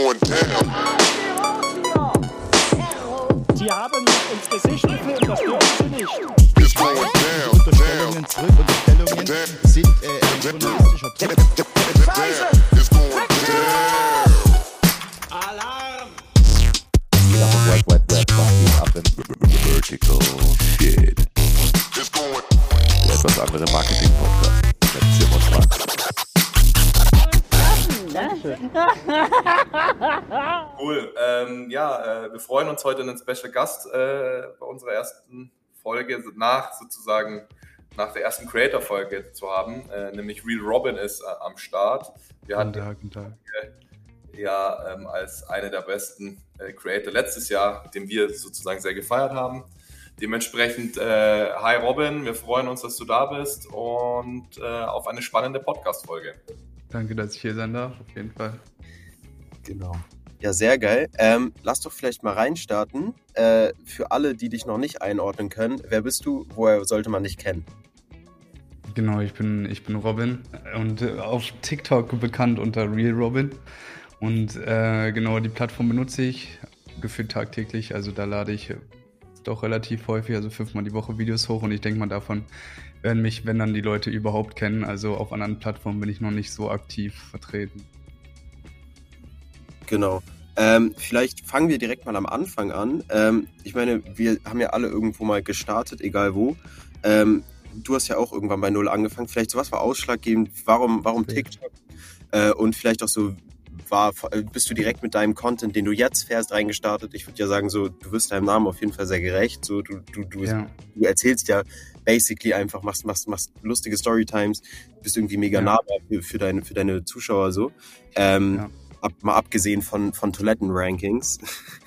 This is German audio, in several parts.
going down. Wir freuen uns heute einen Special Gast äh, bei unserer ersten Folge nach sozusagen nach der ersten Creator-Folge zu haben, äh, nämlich Real Robin ist äh, am Start. Wir hatten Tag, guten Tag. ja ähm, als einer der besten äh, Creator letztes Jahr, den wir sozusagen sehr gefeiert haben. Dementsprechend, äh, hi Robin, wir freuen uns, dass du da bist und äh, auf eine spannende Podcast-Folge. Danke, dass ich hier sein darf, auf jeden Fall. Genau. Ja, sehr geil. Ähm, lass doch vielleicht mal reinstarten. Äh, für alle, die dich noch nicht einordnen können, wer bist du? Woher sollte man dich kennen? Genau, ich bin, ich bin Robin und äh, auf TikTok bekannt unter Real Robin. Und äh, genau die Plattform benutze ich gefühlt tagtäglich. Also da lade ich doch relativ häufig, also fünfmal die Woche Videos hoch. Und ich denke mal, davon werden mich, wenn dann die Leute überhaupt kennen. Also auf anderen Plattformen bin ich noch nicht so aktiv vertreten. Genau. Ähm, vielleicht fangen wir direkt mal am Anfang an. Ähm, ich meine, wir haben ja alle irgendwo mal gestartet, egal wo. Ähm, du hast ja auch irgendwann bei Null angefangen. Vielleicht sowas war ausschlaggebend. Warum, warum. TikTok? Äh, und vielleicht auch so, war, äh, bist du direkt mit deinem Content, den du jetzt fährst, reingestartet? Ich würde ja sagen, so, du wirst deinem Namen auf jeden Fall sehr gerecht. So, du, du, du, Ja. du erzählst ja basically einfach, machst, machst, machst lustige Storytimes, bist irgendwie mega Ja. nahbar für, für, deine, für deine Zuschauer so. Ähm, Ja. Ab, mal abgesehen von, von Toiletten-Rankings.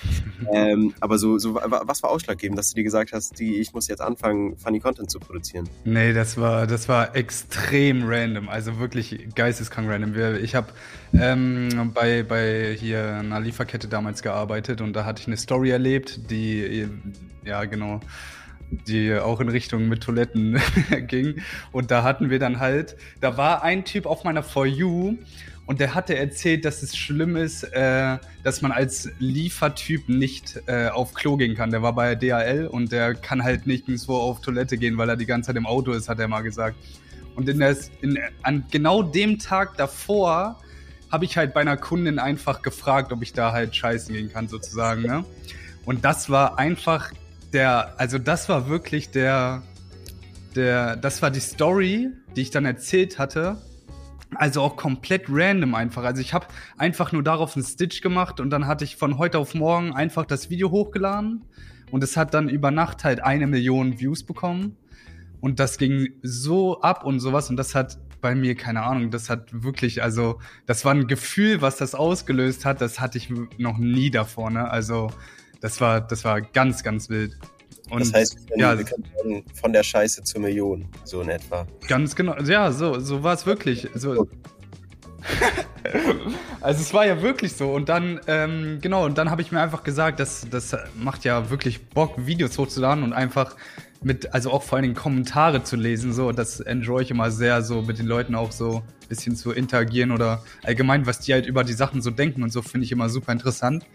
ähm, aber so, so, wa- was war ausschlaggebend, dass du dir gesagt hast, die, ich muss jetzt anfangen, funny Content zu produzieren? Nee, das war, das war extrem random, also wirklich geisteskrank random. Ich habe ähm, bei, bei hier einer Lieferkette damals gearbeitet und da hatte ich eine Story erlebt, die, ja genau, die auch in Richtung mit Toiletten ging. Und da hatten wir dann halt, da war ein Typ auf meiner For You und der hatte erzählt, dass es schlimm ist, äh, dass man als Liefertyp nicht äh, auf Klo gehen kann. Der war bei DHL und der kann halt nicht nirgendwo auf Toilette gehen, weil er die ganze Zeit im Auto ist, hat er mal gesagt. Und in der, in, an genau dem Tag davor habe ich halt bei einer Kundin einfach gefragt, ob ich da halt scheißen gehen kann, sozusagen. Ne? Und das war einfach der, also das war wirklich der, der, das war die Story, die ich dann erzählt hatte. Also auch komplett random einfach. Also ich habe einfach nur darauf einen Stitch gemacht und dann hatte ich von heute auf morgen einfach das Video hochgeladen und es hat dann über Nacht halt eine Million Views bekommen und das ging so ab und sowas und das hat bei mir keine Ahnung, das hat wirklich, also das war ein Gefühl, was das ausgelöst hat, das hatte ich noch nie davor, ne? Also das war, das war ganz, ganz wild. Und das heißt, wir können, ja, wir können sagen, von der Scheiße zur Million, so in etwa. Ganz genau, ja, so, so war es wirklich. So. also es war ja wirklich so. Und dann, ähm, genau, und dann habe ich mir einfach gesagt, das, das macht ja wirklich Bock, Videos hochzuladen und einfach mit, also auch vor allen Dingen Kommentare zu lesen. So, das enjoy ich immer sehr, so mit den Leuten auch so ein bisschen zu interagieren oder allgemein, was die halt über die Sachen so denken und so, finde ich immer super interessant.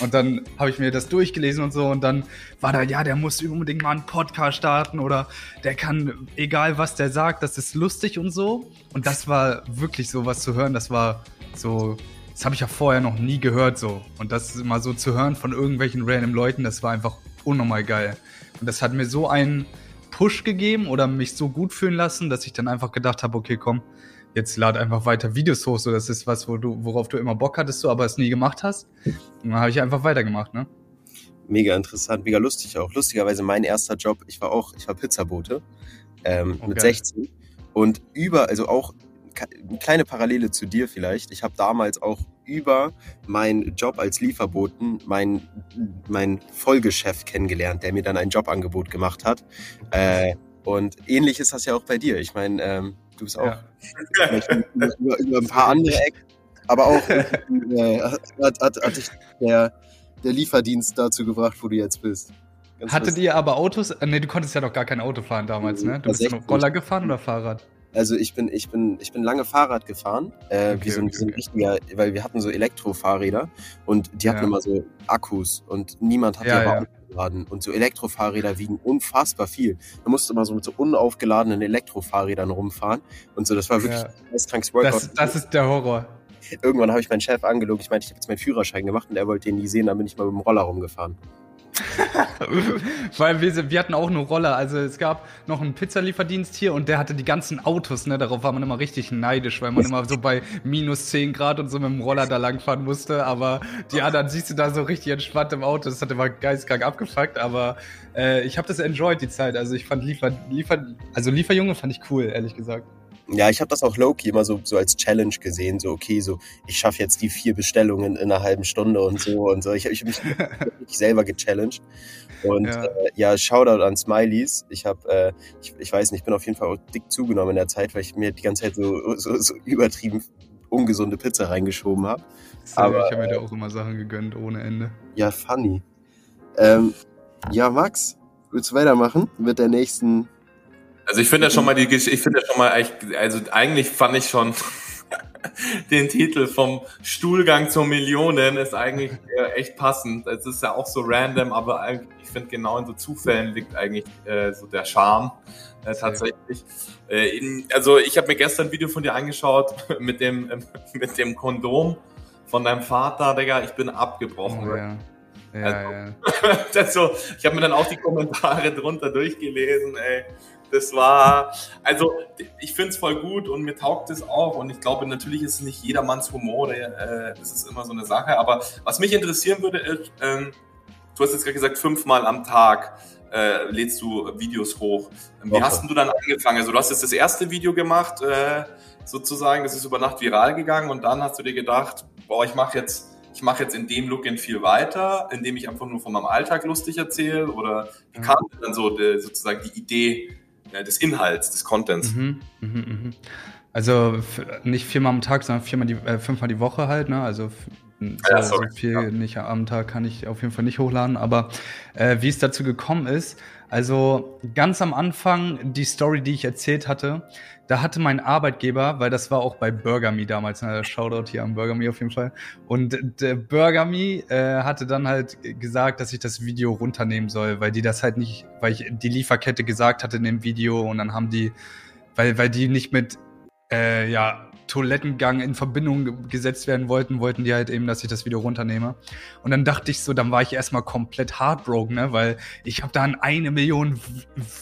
Und dann habe ich mir das durchgelesen und so und dann war da, ja, der muss unbedingt mal einen Podcast starten oder der kann, egal was der sagt, das ist lustig und so. Und das war wirklich so was zu hören, das war so, das habe ich ja vorher noch nie gehört so. Und das mal so zu hören von irgendwelchen random Leuten, das war einfach unnormal geil. Und das hat mir so einen Push gegeben oder mich so gut fühlen lassen, dass ich dann einfach gedacht habe, okay, komm, jetzt lad einfach weiter Videos hoch, so das ist was, wo du, worauf du immer Bock hattest, so, aber es nie gemacht hast. Und dann habe ich einfach weitergemacht, ne? Mega interessant, mega lustig auch. Lustigerweise mein erster Job, ich war auch, ich war Pizzabote ähm, Oh, mit geil. 16 und über, also auch eine kleine Parallele zu dir vielleicht. Ich habe damals auch über meinen Job als Lieferboten mein, mein Folgechef kennengelernt, der mir dann ein Jobangebot gemacht hat. Äh, und ähnlich ist das ja auch bei dir. Ich meine, ähm, du bist auch Ja. über, über ein paar andere Ecken, aber auch äh, hat, hat, hat dich der, der Lieferdienst dazu gebracht, wo du jetzt bist. Ganz Hattet lustig. ihr aber Autos? Nee, du konntest ja noch gar kein Auto fahren damals, ne? Du bist ja noch. Roller gefahren oder Fahrrad? Also ich bin, ich bin, ich bin lange Fahrrad gefahren, äh, Okay, wie so ein, okay, so ein okay. richtiger, weil wir hatten so Elektrofahrräder und die hatten Ja. immer so Akkus und niemand hat Ja, die aber ja. aufgeladen. Und so Elektrofahrräder wiegen unfassbar viel. Da musst du immer so mit so unaufgeladenen Elektrofahrrädern rumfahren und so. Das war wirklich Ja. ein geistkrankes Workout. Das, das ist der Horror. Irgendwann habe ich meinen Chef angelogen. Ich meinte, ich habe jetzt meinen Führerschein gemacht und er wollte den nie sehen. Dann bin ich mal mit dem Roller rumgefahren. Weil wir, wir hatten auch eine Roller. Also es gab noch einen Pizzalieferdienst hier und der hatte die ganzen Autos, ne? Darauf war man immer richtig neidisch, weil man immer so bei minus 10 Grad und so mit dem Roller da langfahren musste. Aber die anderen siehst du da so richtig entspannt im Auto. Das hat immer geistkrank abgefuckt, aber äh, ich habe das enjoyed, die Zeit. Also ich fand Liefer, Liefer, also Lieferjunge fand ich cool, ehrlich gesagt. Ja, ich habe das auch low-key immer so, so als Challenge gesehen. So, okay, so, ich schaffe jetzt die vier Bestellungen in einer halben Stunde und so und so. Ich habe ich hab mich wirklich selber gechallenged. Und Ja. äh, ja Shoutout an Smileys. Ich habe, äh, ich, ich weiß nicht, ich bin auf jeden Fall auch dick zugenommen in der Zeit, weil ich mir die ganze Zeit so, so, so übertrieben ungesunde Pizza reingeschoben habe. Aber, ich habe mir da auch immer Sachen gegönnt ohne Ende. Ja, funny. Ähm, ja, Max, willst du weitermachen mit der nächsten? Also ich finde ja schon mal die Gesch- ich finde ja schon mal also eigentlich fand ich schon den Titel vom Stuhlgang zur Millionen ist eigentlich äh, echt passend. Es ist ja auch so random, aber eigentlich- ich finde genau in so Zufällen liegt eigentlich äh, so der Charme äh, tatsächlich. Äh, in, also ich habe mir gestern ein Video von dir angeschaut mit dem ähm, mit dem Kondom von deinem Vater, Digga. Ich bin abgebrochen. Oh, ja. Ja, Also- ja. so, ich habe mir dann auch die Kommentare drunter durchgelesen, ey. Das war, also ich finde es voll gut und mir taugt es auch und ich glaube, natürlich ist es nicht jedermanns Humor, äh, das ist immer so eine Sache, aber was mich interessieren würde, ist, ähm, du hast jetzt gerade gesagt, fünfmal am Tag äh, lädst du Videos hoch. Wie Woche. hast denn du dann angefangen? Also du hast jetzt das erste Video gemacht, äh, sozusagen, das ist über Nacht viral gegangen und dann hast du dir gedacht, boah, ich mache jetzt ich mache jetzt in dem Look in viel weiter, indem ich einfach nur von meinem Alltag lustig erzähle? Oder wie kam denn dann so die, sozusagen die Idee äh, des Inhalts, des Contents? Mhm, mhm, mhm. Also nicht viermal am Tag, sondern viermal die, äh, fünfmal die Woche halt, ne? Also so, Ja, so viel Ja. nicht am Tag kann ich auf jeden Fall nicht hochladen. Aber äh, wie es dazu gekommen ist, also ganz am Anfang die Story, die ich erzählt hatte, da hatte mein Arbeitgeber, weil das war auch bei BurgerMe damals, ne, Shoutout hier an BurgerMe auf jeden Fall. Und der BurgerMe äh, hatte dann halt gesagt, dass ich das Video runternehmen soll, weil die das halt nicht, weil ich die Lieferkette gesagt hatte in dem Video und dann haben die, weil, weil die nicht mit äh, ja, Toilettengang in Verbindung gesetzt werden wollten, wollten die halt eben, dass ich das Video runternehme. Und dann dachte ich so, dann war ich erstmal komplett heartbroken, ne? Weil ich habe da ein eine Million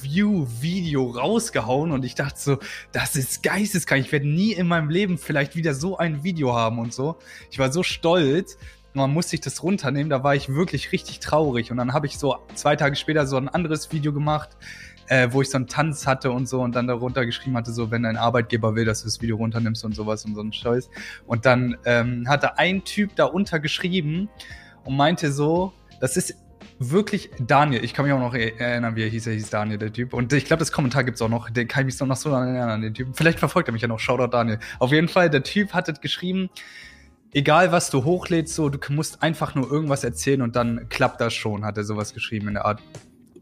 View-Video rausgehauen und ich dachte so, das ist geisteskrank. Ich werde nie in meinem Leben vielleicht wieder so ein Video haben und so. Ich war so stolz. Dann musste ich das runternehmen, da war ich wirklich richtig traurig. Und dann habe ich so zwei Tage später so ein anderes Video gemacht, äh, wo ich so einen Tanz hatte und so und dann darunter geschrieben hatte, so wenn dein Arbeitgeber will, dass du das Video runternimmst und sowas und so ein Scheiß. Und dann ähm, hatte ein Typ da unter geschrieben und meinte so, das ist wirklich Daniel. Ich kann mich auch noch er- erinnern, wie er hieß. Er hieß Daniel, der Typ. Und ich glaube, das Kommentar gibt's auch noch. Den kann ich mich noch so erinnern, an den Typen. Vielleicht verfolgt er mich ja noch. Shoutout Daniel. Auf jeden Fall, der Typ hatte geschrieben, egal was du hochlädst, so, du musst einfach nur irgendwas erzählen und dann klappt das schon, hat er sowas geschrieben in der Art.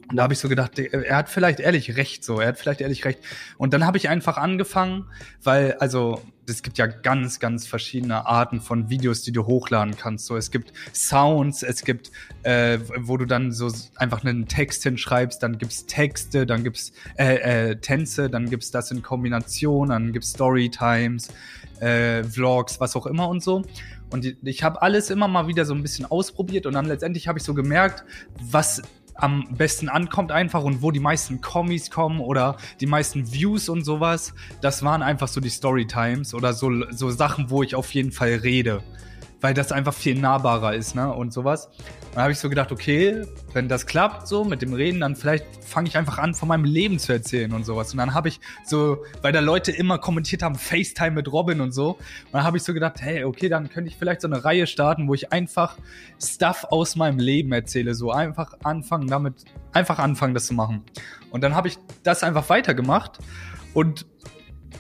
Und da habe ich so gedacht, er hat vielleicht ehrlich recht, so, er hat vielleicht ehrlich recht. Und dann habe ich einfach angefangen, weil, also, es gibt ja ganz, ganz verschiedene Arten von Videos, die du hochladen kannst. So, es gibt Sounds, es gibt, äh, wo du dann so einfach einen Text hinschreibst, dann gibt's Texte, dann gibt's äh, äh, Tänze, dann gibt's das in Kombination, dann gibt's Storytimes, äh, Vlogs, was auch immer und so. Und ich habe alles immer mal wieder so ein bisschen ausprobiert und dann letztendlich habe ich so gemerkt, was am besten ankommt einfach und wo die meisten Kommis kommen oder die meisten Views und sowas, das waren einfach so die Storytimes oder so, so Sachen, wo ich auf jeden Fall rede. Weil das einfach viel nahbarer ist, ne? Und sowas. Dann habe ich so gedacht, okay, wenn das klappt so mit dem Reden, dann vielleicht fange ich einfach an, von meinem Leben zu erzählen und sowas. Und dann habe ich so, weil da Leute immer kommentiert haben, FaceTime mit Robin und so. Und dann habe ich so gedacht, hey, okay, dann könnte ich vielleicht so eine Reihe starten, wo ich einfach Stuff aus meinem Leben erzähle. So einfach anfangen damit, einfach anfangen, das zu machen. Und dann habe ich das einfach weitergemacht und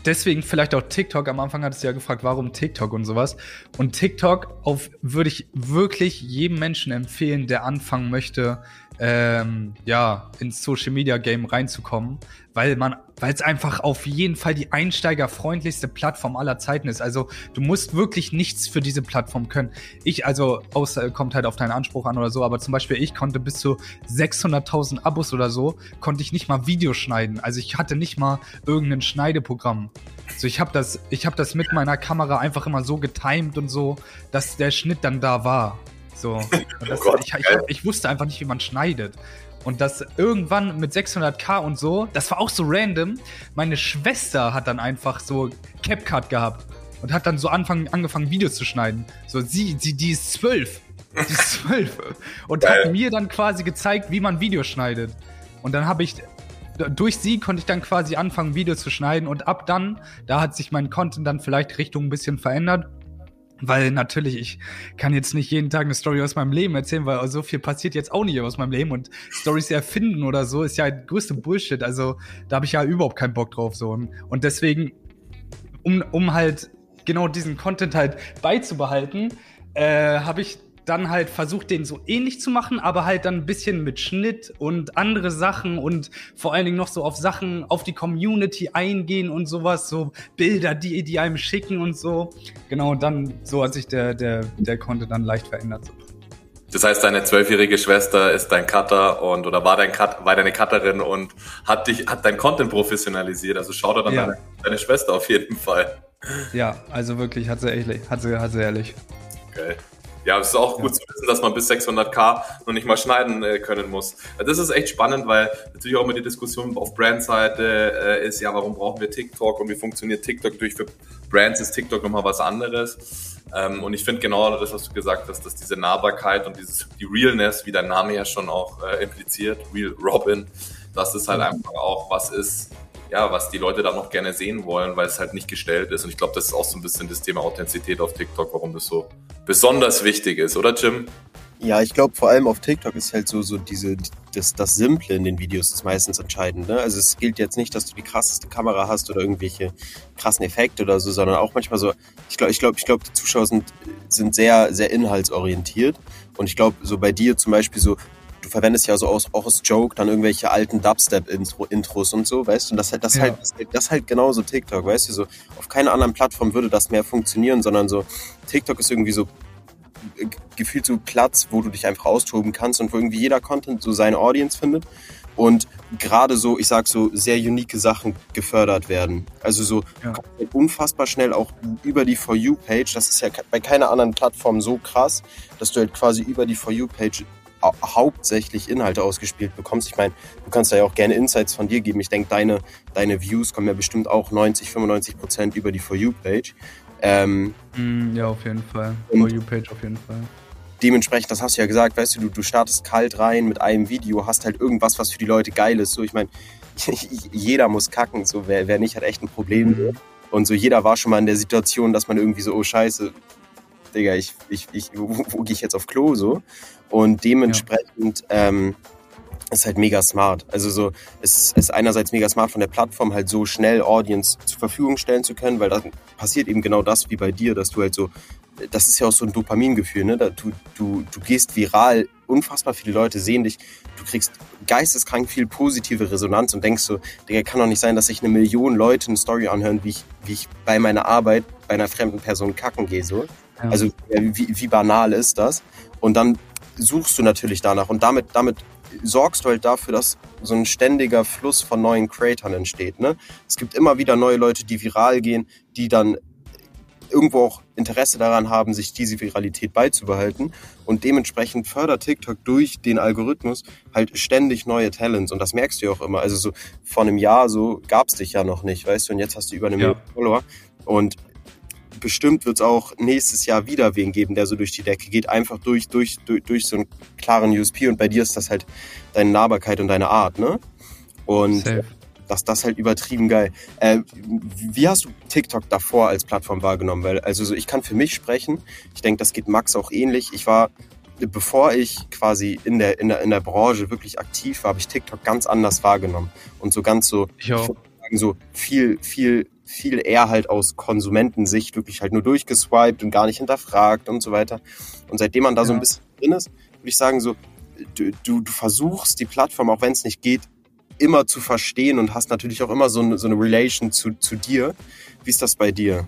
deswegen vielleicht auch TikTok. Am Anfang hat es ja gefragt, warum TikTok und sowas. Und TikTok auf würde ich wirklich jedem Menschen empfehlen, der anfangen möchte, ähm, ja, ins Social Media Game reinzukommen, weil man weil es einfach auf jeden Fall die einsteigerfreundlichste Plattform aller Zeiten ist. Also du musst wirklich nichts für diese Plattform können. Ich, also, außer kommt halt auf deinen Anspruch an oder so, aber zum Beispiel ich konnte bis zu 600.000 Abos oder so, konnte ich nicht mal Videos schneiden. Also ich hatte nicht mal irgendein Schneideprogramm. So, ich habe das, ich habe das mit meiner Kamera einfach immer so getimed und so, dass der Schnitt dann da war. So, Und das, Oh Gott, ich, ich, ich wusste einfach nicht, wie man schneidet. Und das irgendwann mit 600k und so, das war auch so random. Meine Schwester hat dann einfach so CapCut gehabt und hat dann so anfangen, angefangen, Videos zu schneiden. So, sie, sie, die ist zwölf. Die ist zwölf. Und Geil. hat mir dann quasi gezeigt, wie man Videos schneidet. Und dann habe ich, durch sie konnte ich dann quasi anfangen, Videos zu schneiden. Und ab dann, da hat sich mein Content dann vielleicht Richtung ein bisschen verändert. Weil natürlich, ich kann jetzt nicht jeden Tag eine Story aus meinem Leben erzählen, weil so viel passiert jetzt auch nicht aus meinem Leben. Und Stories erfinden oder so ist ja größte Bullshit. Also da habe ich ja überhaupt keinen Bock drauf. So. Und- deswegen, um, um halt genau diesen Content halt beizubehalten, äh, habe ich dann halt versucht, den so ähnlich zu machen, aber halt dann ein bisschen mit Schnitt und andere Sachen und vor allen Dingen noch so auf Sachen, auf die Community eingehen und sowas, so Bilder, die, die einem schicken und so. Genau, dann so hat sich der, der, der Content dann leicht verändert. Das heißt, deine zwölfjährige Schwester ist dein Cutter und oder war dein Cut, war deine Cutterin und hat dich, hat dein Content professionalisiert. Also schau da dann Ja. deine, deine Schwester auf jeden Fall. Ja, also wirklich, hat sie ehrlich, hat sie, hat sie ehrlich. Geil. Ja, es ist auch gut zu wissen, dass man bis 600k noch nicht mal schneiden äh, können muss. Das ist echt spannend, weil natürlich auch immer die Diskussion auf Brandseite äh, ist, ja, warum brauchen wir TikTok und wie funktioniert TikTok? Natürlich für Brands ist TikTok nochmal was anderes. Ähm, und ich finde genau das, was du gesagt hast, dass diese Nahbarkeit und dieses, die Realness, wie dein Name ja schon auch äh, impliziert, Real Robin, dass es halt einfach auch was ist, ja, was die Leute da noch gerne sehen wollen, weil es halt nicht gestellt ist. Und ich glaube, das ist auch so ein bisschen das Thema Authentizität auf TikTok, warum das so besonders wichtig ist, oder Jim? Ja, ich glaube vor allem auf TikTok ist halt so, so diese, das, das Simple in den Videos ist meistens entscheidend. Ne? Also es gilt jetzt nicht, dass du die krasseste Kamera hast oder irgendwelche krassen Effekte oder so, sondern auch manchmal so, ich glaube, ich glaube, ich glaube, die Zuschauer sind, sind sehr, sehr inhaltsorientiert. Und ich glaube, so bei dir zum Beispiel so, du verwendest ja so aus, auch als Joke dann irgendwelche alten Dubstep-Intros und so, weißt du? Und das halt, das Ja. halt, das, das halt genauso TikTok, weißt du? So, auf keiner anderen Plattform würde das mehr funktionieren, sondern so, TikTok ist irgendwie so äh, gefühlt so Platz, wo du dich einfach austoben kannst und wo irgendwie jeder Content so seine Audience findet und gerade so, ich sag so, sehr unique Sachen gefördert werden. Also so Ja. unfassbar schnell auch über die For You-Page, das ist ja bei keiner anderen Plattform so krass, dass du halt quasi über die For You-Page hauptsächlich Inhalte ausgespielt bekommst. Ich meine, du kannst da ja auch gerne Insights von dir geben. Ich denke, deine, deine Views kommen ja bestimmt auch 90, 95 Prozent über die For You-Page. Ähm, Mm, ja, auf jeden Fall. For You-Page auf jeden Fall. dementsprechend, das hast du ja gesagt, weißt du, du, du startest kalt rein mit einem Video, hast halt irgendwas, was für die Leute geil ist. So, ich meine, jeder muss kacken, so wer, wer nicht, hat echt ein Problem. Mhm. Und so jeder war schon mal in der Situation, dass man irgendwie so, oh scheiße, Digga, ich, ich, ich, wo, wo gehe ich jetzt auf Klo so? Und dementsprechend ähm, ist halt mega smart. Also so, es ist einerseits mega smart von der Plattform halt so schnell Audience zur Verfügung stellen zu können, weil dann passiert eben genau das wie bei dir, dass du halt so, das ist ja auch so ein Dopamingefühl, ne? Du, du, du gehst viral, unfassbar viele Leute sehen dich, du kriegst geisteskrank viel positive Resonanz und denkst so, Digga, kann doch nicht sein, dass sich eine Million Leute eine Story anhören, wie ich, wie ich bei meiner Arbeit bei einer fremden Person kacken gehe, so. Ja. Also ja, wie, wie banal ist das? Und dann suchst du natürlich danach und damit, damit sorgst du halt dafür, dass so ein ständiger Fluss von neuen Creatern entsteht. Ne? Es gibt immer wieder neue Leute, die viral gehen, die dann irgendwo auch Interesse daran haben, sich diese Viralität beizubehalten. Und dementsprechend fördert TikTok durch den Algorithmus halt ständig neue Talents. Und das merkst du ja auch immer. Also so vor einem Jahr so gab es dich ja noch nicht, weißt du, und jetzt hast du über eine Ja. Million Follower. Und bestimmt wird es auch nächstes Jahr wieder wen geben, der so durch die Decke geht, einfach durch, durch, durch, durch so einen klaren USP. Und bei dir ist das halt deine Nahbarkeit und deine Art, ne? Und Safe. das, das halt übertrieben geil. Äh, wie hast du TikTok davor als Plattform wahrgenommen? Weil, also so, ich kann für mich sprechen. Ich denke, das geht Max auch ähnlich. Ich war, bevor ich quasi in der, in der, in der Branche wirklich aktiv war, habe ich TikTok ganz anders wahrgenommen. Und so ganz so, Ich sagen, so viel, viel, viel eher halt aus Konsumentensicht wirklich halt nur durchgeswiped und gar nicht hinterfragt und so weiter. Und seitdem man da so Ja. ein bisschen drin ist, würde ich sagen, so, du, du, du versuchst die Plattform, auch wenn es nicht geht, immer zu verstehen und hast natürlich auch immer so eine, so eine Relation zu, zu dir. Wie ist das bei dir?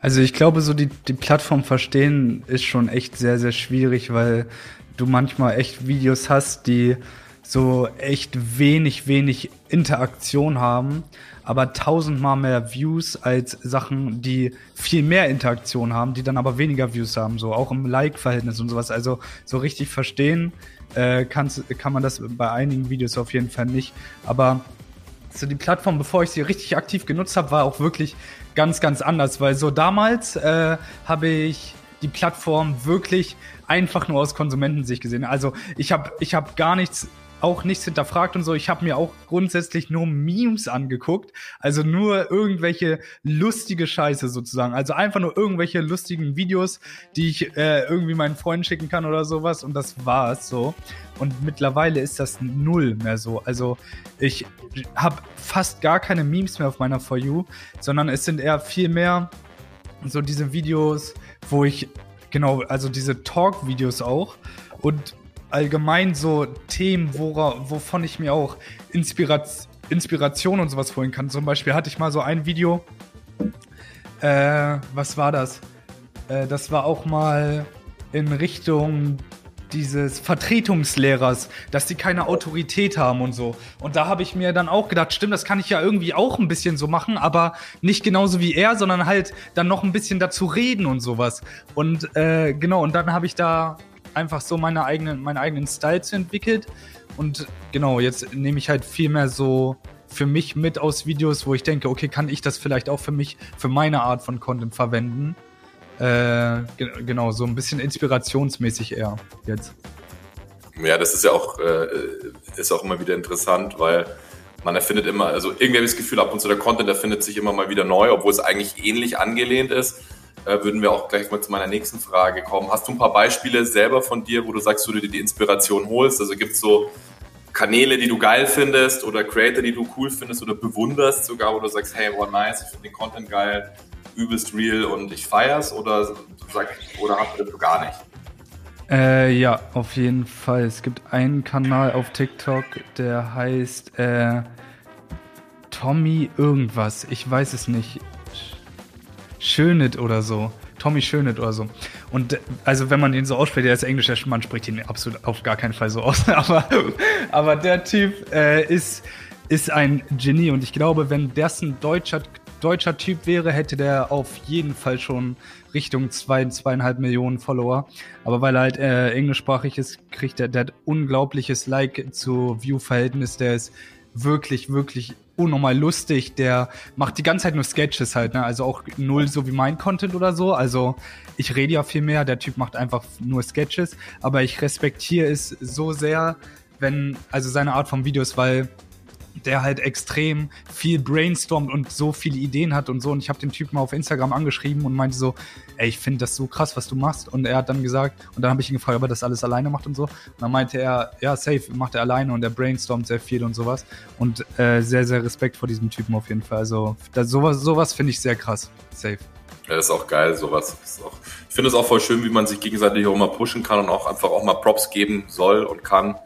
Also ich glaube, so die, die Plattform verstehen ist schon echt sehr, sehr schwierig, weil du manchmal echt Videos hast, die so echt wenig, wenig Interaktion haben, aber tausendmal mehr Views als Sachen, die viel mehr Interaktion haben, die dann aber weniger Views haben, so auch im Like-Verhältnis und sowas. Also so richtig verstehen äh, kann's, kann man das bei einigen Videos auf jeden Fall nicht. Aber so die Plattform, bevor ich sie richtig aktiv genutzt habe, war auch wirklich ganz, ganz anders, weil so damals äh, habe ich die Plattform wirklich einfach nur aus Konsumentensicht gesehen. Also ich habe ich hab gar nichts auch nichts hinterfragt und so. Ich habe mir auch grundsätzlich nur Memes angeguckt, also nur irgendwelche lustige Scheiße sozusagen. Also einfach nur irgendwelche lustigen Videos, die ich äh, irgendwie meinen Freunden schicken kann oder sowas und das war's so. Und mittlerweile ist das null mehr so. Also ich habe fast gar keine Memes mehr auf meiner For You, sondern es sind eher viel mehr so diese Videos, wo ich genau, also diese Talk-Videos auch und allgemein so Themen, wora, wovon ich mir auch Inspirat Inspiration und sowas holen kann. Zum Beispiel hatte ich mal so ein Video, äh, was war das? Äh, das war auch mal in Richtung dieses Vertretungslehrers, dass die keine Autorität haben und so. Und da habe ich mir dann auch gedacht, stimmt, das kann ich ja irgendwie auch ein bisschen so machen, aber nicht genauso wie er, sondern halt dann noch ein bisschen dazu reden und sowas. Und äh, genau, und dann habe ich da einfach so meine eigenen, meinen eigenen Style zu entwickelt. Und genau, jetzt nehme ich halt viel mehr so für mich mit aus Videos, wo ich denke, okay, kann ich das vielleicht auch für mich, für meine Art von Content verwenden? Äh, ge genau, so ein bisschen inspirationsmäßig eher jetzt. Ja, das ist ja auch, äh, ist auch immer wieder interessant, weil man erfindet immer, also irgendwie habe ich das Gefühl, ab und zu der Content erfindet sich immer mal wieder neu, obwohl es eigentlich ähnlich angelehnt ist. Äh, würden wir auch gleich mal zu meiner nächsten Frage kommen. Hast du ein paar Beispiele selber von dir, wo du sagst, wo du dir die Inspiration holst? Also gibt es so Kanäle, die du geil findest oder Creator, die du cool findest oder bewunderst sogar, wo du sagst, hey, wow, nice, ich finde den Content geil, übelst real und ich feier's oder sagst, oder hast du das gar nicht? Äh, ja, auf jeden Fall. Es gibt einen Kanal auf TikTok, der heißt äh, Tommy irgendwas. Ich weiß es nicht. Schönit oder so. Tommy Schönit oder so. Und also wenn man ihn so ausspricht, der ist englischer, man spricht ihn absolut auf gar keinen Fall so aus. aber, aber der Typ äh, ist, ist ein Genie und ich glaube, wenn das ein deutscher, deutscher Typ wäre, hätte der auf jeden Fall schon Richtung zwei, zweieinhalb Millionen Follower. Aber weil er halt äh, englischsprachig ist, kriegt er der unglaubliches Like zu View-Verhältnis. Der ist wirklich, wirklich unnormal lustig. Der macht die ganze Zeit nur Sketches halt, ne? Also auch null so wie mein Content oder so. Also ich rede ja viel mehr, der Typ macht einfach nur Sketches. Aber ich respektiere es so sehr, wenn, also seine Art von Videos, weil der halt extrem viel brainstormt und so viele Ideen hat und so. Und ich habe den Typen auf Instagram angeschrieben und meinte so, ey, ich finde das so krass, was du machst. Und er hat dann gesagt, und dann habe ich ihn gefragt, ob er das alles alleine macht und so. Und dann meinte er, ja, safe, macht er alleine und er brainstormt sehr viel und sowas. Und äh, sehr, sehr Respekt vor diesem Typen auf jeden Fall. Also das, sowas, sowas finde ich sehr krass. Safe. Ja, ist auch geil, sowas. Auch, ich finde es auch voll schön, wie man sich gegenseitig auch mal pushen kann und auch einfach auch mal Props geben soll und kann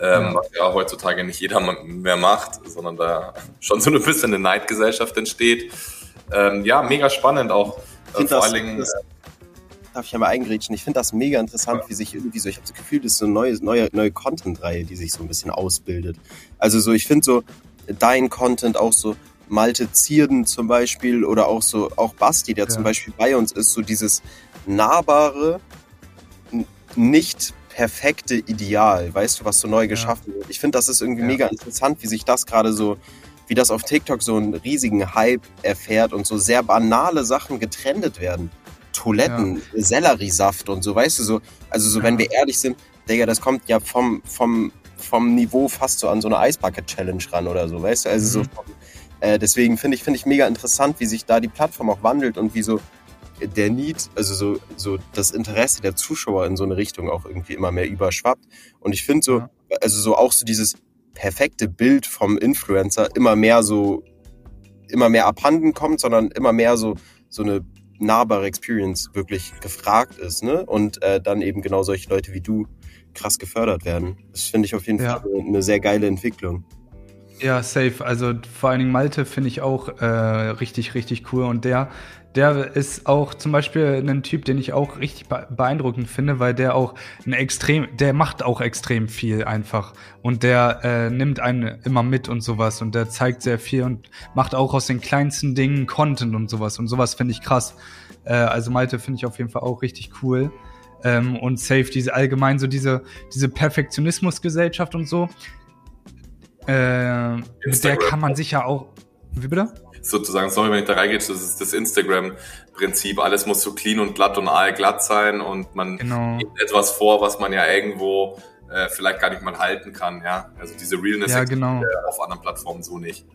ähm, ja. was ja heutzutage nicht jeder mehr macht, sondern da schon so ein bisschen eine Neidgesellschaft entsteht. Ähm, ja, mega spannend auch. Äh, vor allen Dingen. Das, darf ich ja mal eingrätschen? Ich finde das mega interessant, ja. wie sich irgendwie so, ich habe das Gefühl, das ist so eine neue, neue, neue Content-Reihe, die sich so ein bisschen ausbildet. Also so, ich finde so, dein Content auch so, Malte Zierden zum Beispiel oder auch so, auch Basti, der ja. zum Beispiel bei uns ist, so dieses nahbare, nicht perfekte Ideal, weißt du, was so neu ja. geschaffen wird. Ich finde, das ist irgendwie ja. mega interessant, wie sich das gerade so, wie das auf TikTok so einen riesigen Hype erfährt und so sehr banale Sachen getrennt werden. Toiletten, ja. Selleriesaft und so, weißt du, so, also so, wenn wir ehrlich sind, Digga, das kommt ja vom, vom, vom Niveau fast so an so eine Eisbucket-Challenge ran oder so, weißt du, also mhm. so, äh, deswegen finde ich, finde ich mega interessant, wie sich da die Plattform auch wandelt und wie so der Need, also so, so das Interesse der Zuschauer in so eine Richtung auch irgendwie immer mehr überschwappt. Und ich finde so, also so auch so dieses perfekte Bild vom Influencer immer mehr so, immer mehr abhanden kommt, sondern immer mehr so, so eine nahbare Experience wirklich gefragt ist, ne? Und äh, dann eben genau solche Leute wie du krass gefördert werden. Das finde ich auf jeden ja. Fall eine sehr geile Entwicklung. Ja, safe. Also vor allen Dingen Malte finde ich auch äh, richtig, richtig cool. Und der, der ist auch zum Beispiel ein Typ, den ich auch richtig be- beeindruckend finde, weil der auch ein extrem, der macht auch extrem viel einfach. Und der äh, nimmt einen immer mit und sowas. Und der zeigt sehr viel und macht auch aus den kleinsten Dingen Content und sowas. Und sowas finde ich krass. Äh, also Malte finde ich auf jeden Fall auch richtig cool. Ähm, und safe diese allgemein so diese, diese Perfektionismusgesellschaft und so. Äh, der kann man sich ja auch. Wie bitte? Sozusagen, sorry, wenn ich da reingehe, das ist das Instagram-Prinzip. Alles muss so clean und glatt und aalglatt sein und man Genau. gibt etwas vor, was man ja irgendwo äh, vielleicht gar nicht mal halten kann. Ja, also diese Realness Ja, genau. auf anderen Plattformen so nicht.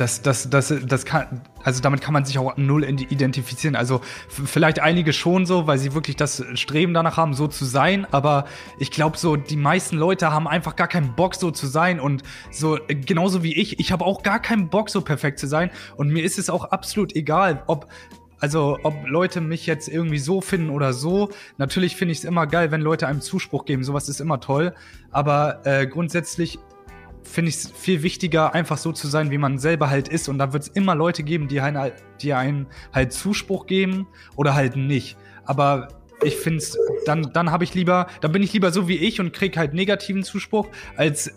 Das, das, das, das kann, also damit kann man sich auch null identifizieren. Also vielleicht einige schon so, weil sie wirklich das Streben danach haben, so zu sein. Aber ich glaube so, die meisten Leute haben einfach gar keinen Bock, so zu sein. Und so, genauso wie ich, ich habe auch gar keinen Bock, so perfekt zu sein. Und mir ist es auch absolut egal, ob also ob Leute mich jetzt irgendwie so finden oder so. Natürlich finde ich es immer geil, wenn Leute einem Zuspruch geben. Sowas ist immer toll. Aber äh, grundsätzlich finde ich es viel wichtiger, einfach so zu sein, wie man selber halt ist. Und da wird es immer Leute geben, die einen, halt- die einen halt Zuspruch geben oder halt nicht. Aber ich finde es, dann, dann habe ich lieber, dann bin ich lieber so wie ich und krieg halt negativen Zuspruch, als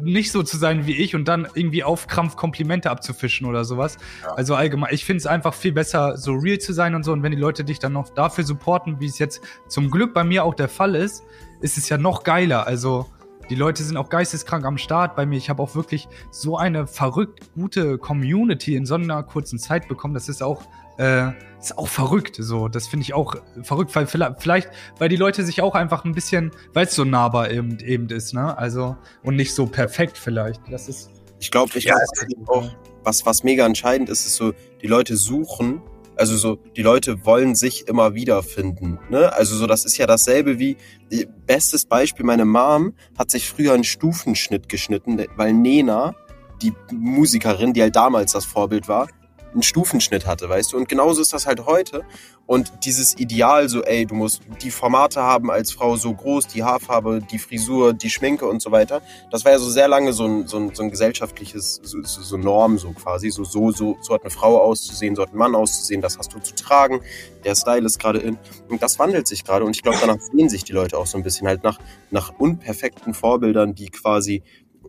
nicht so zu sein wie ich und dann irgendwie auf Krampf Komplimente abzufischen oder sowas. Also allgemein, ich finde es einfach viel besser, so real zu sein und so. Und wenn die Leute dich dann noch dafür supporten, wie es jetzt zum Glück bei mir auch der Fall ist, ist es ja noch geiler. Also die Leute sind auch geisteskrank am Start bei mir. Ich habe auch wirklich so eine verrückt gute Community in so einer kurzen Zeit bekommen. Das ist auch, äh, ist auch verrückt. So, das finde ich auch verrückt, weil vielleicht, weil die Leute sich auch einfach ein bisschen, weil es so nahbar eben, eben ist, ne? Also und nicht so perfekt vielleicht. Das ist Ich glaube, ich Ja, ist auch, was, was mega entscheidend ist, ist so, die Leute suchen, also so, die Leute wollen sich immer wiederfinden. Ne? Also so, das ist ja dasselbe wie, die- bestes Beispiel, meine Mom hat sich früher einen Stufenschnitt geschnitten, weil Nena, die Musikerin, die halt damals das Vorbild war, einen Stufenschnitt hatte, weißt du? Und genauso ist das halt heute. Und dieses Ideal, so, ey, du musst die Formate haben als Frau so groß, die Haarfarbe, die Frisur, die Schminke und so weiter. Das war ja so sehr lange so ein, so ein, so ein gesellschaftliches, so, so, Norm, so quasi. So, so, so, so hat eine Frau auszusehen, so hat ein Mann auszusehen, das hast du zu tragen. Der Style ist gerade in. Und das wandelt sich gerade. Und ich glaube, danach sehen sich die Leute auch so ein bisschen halt nach, nach unperfekten Vorbildern, die quasi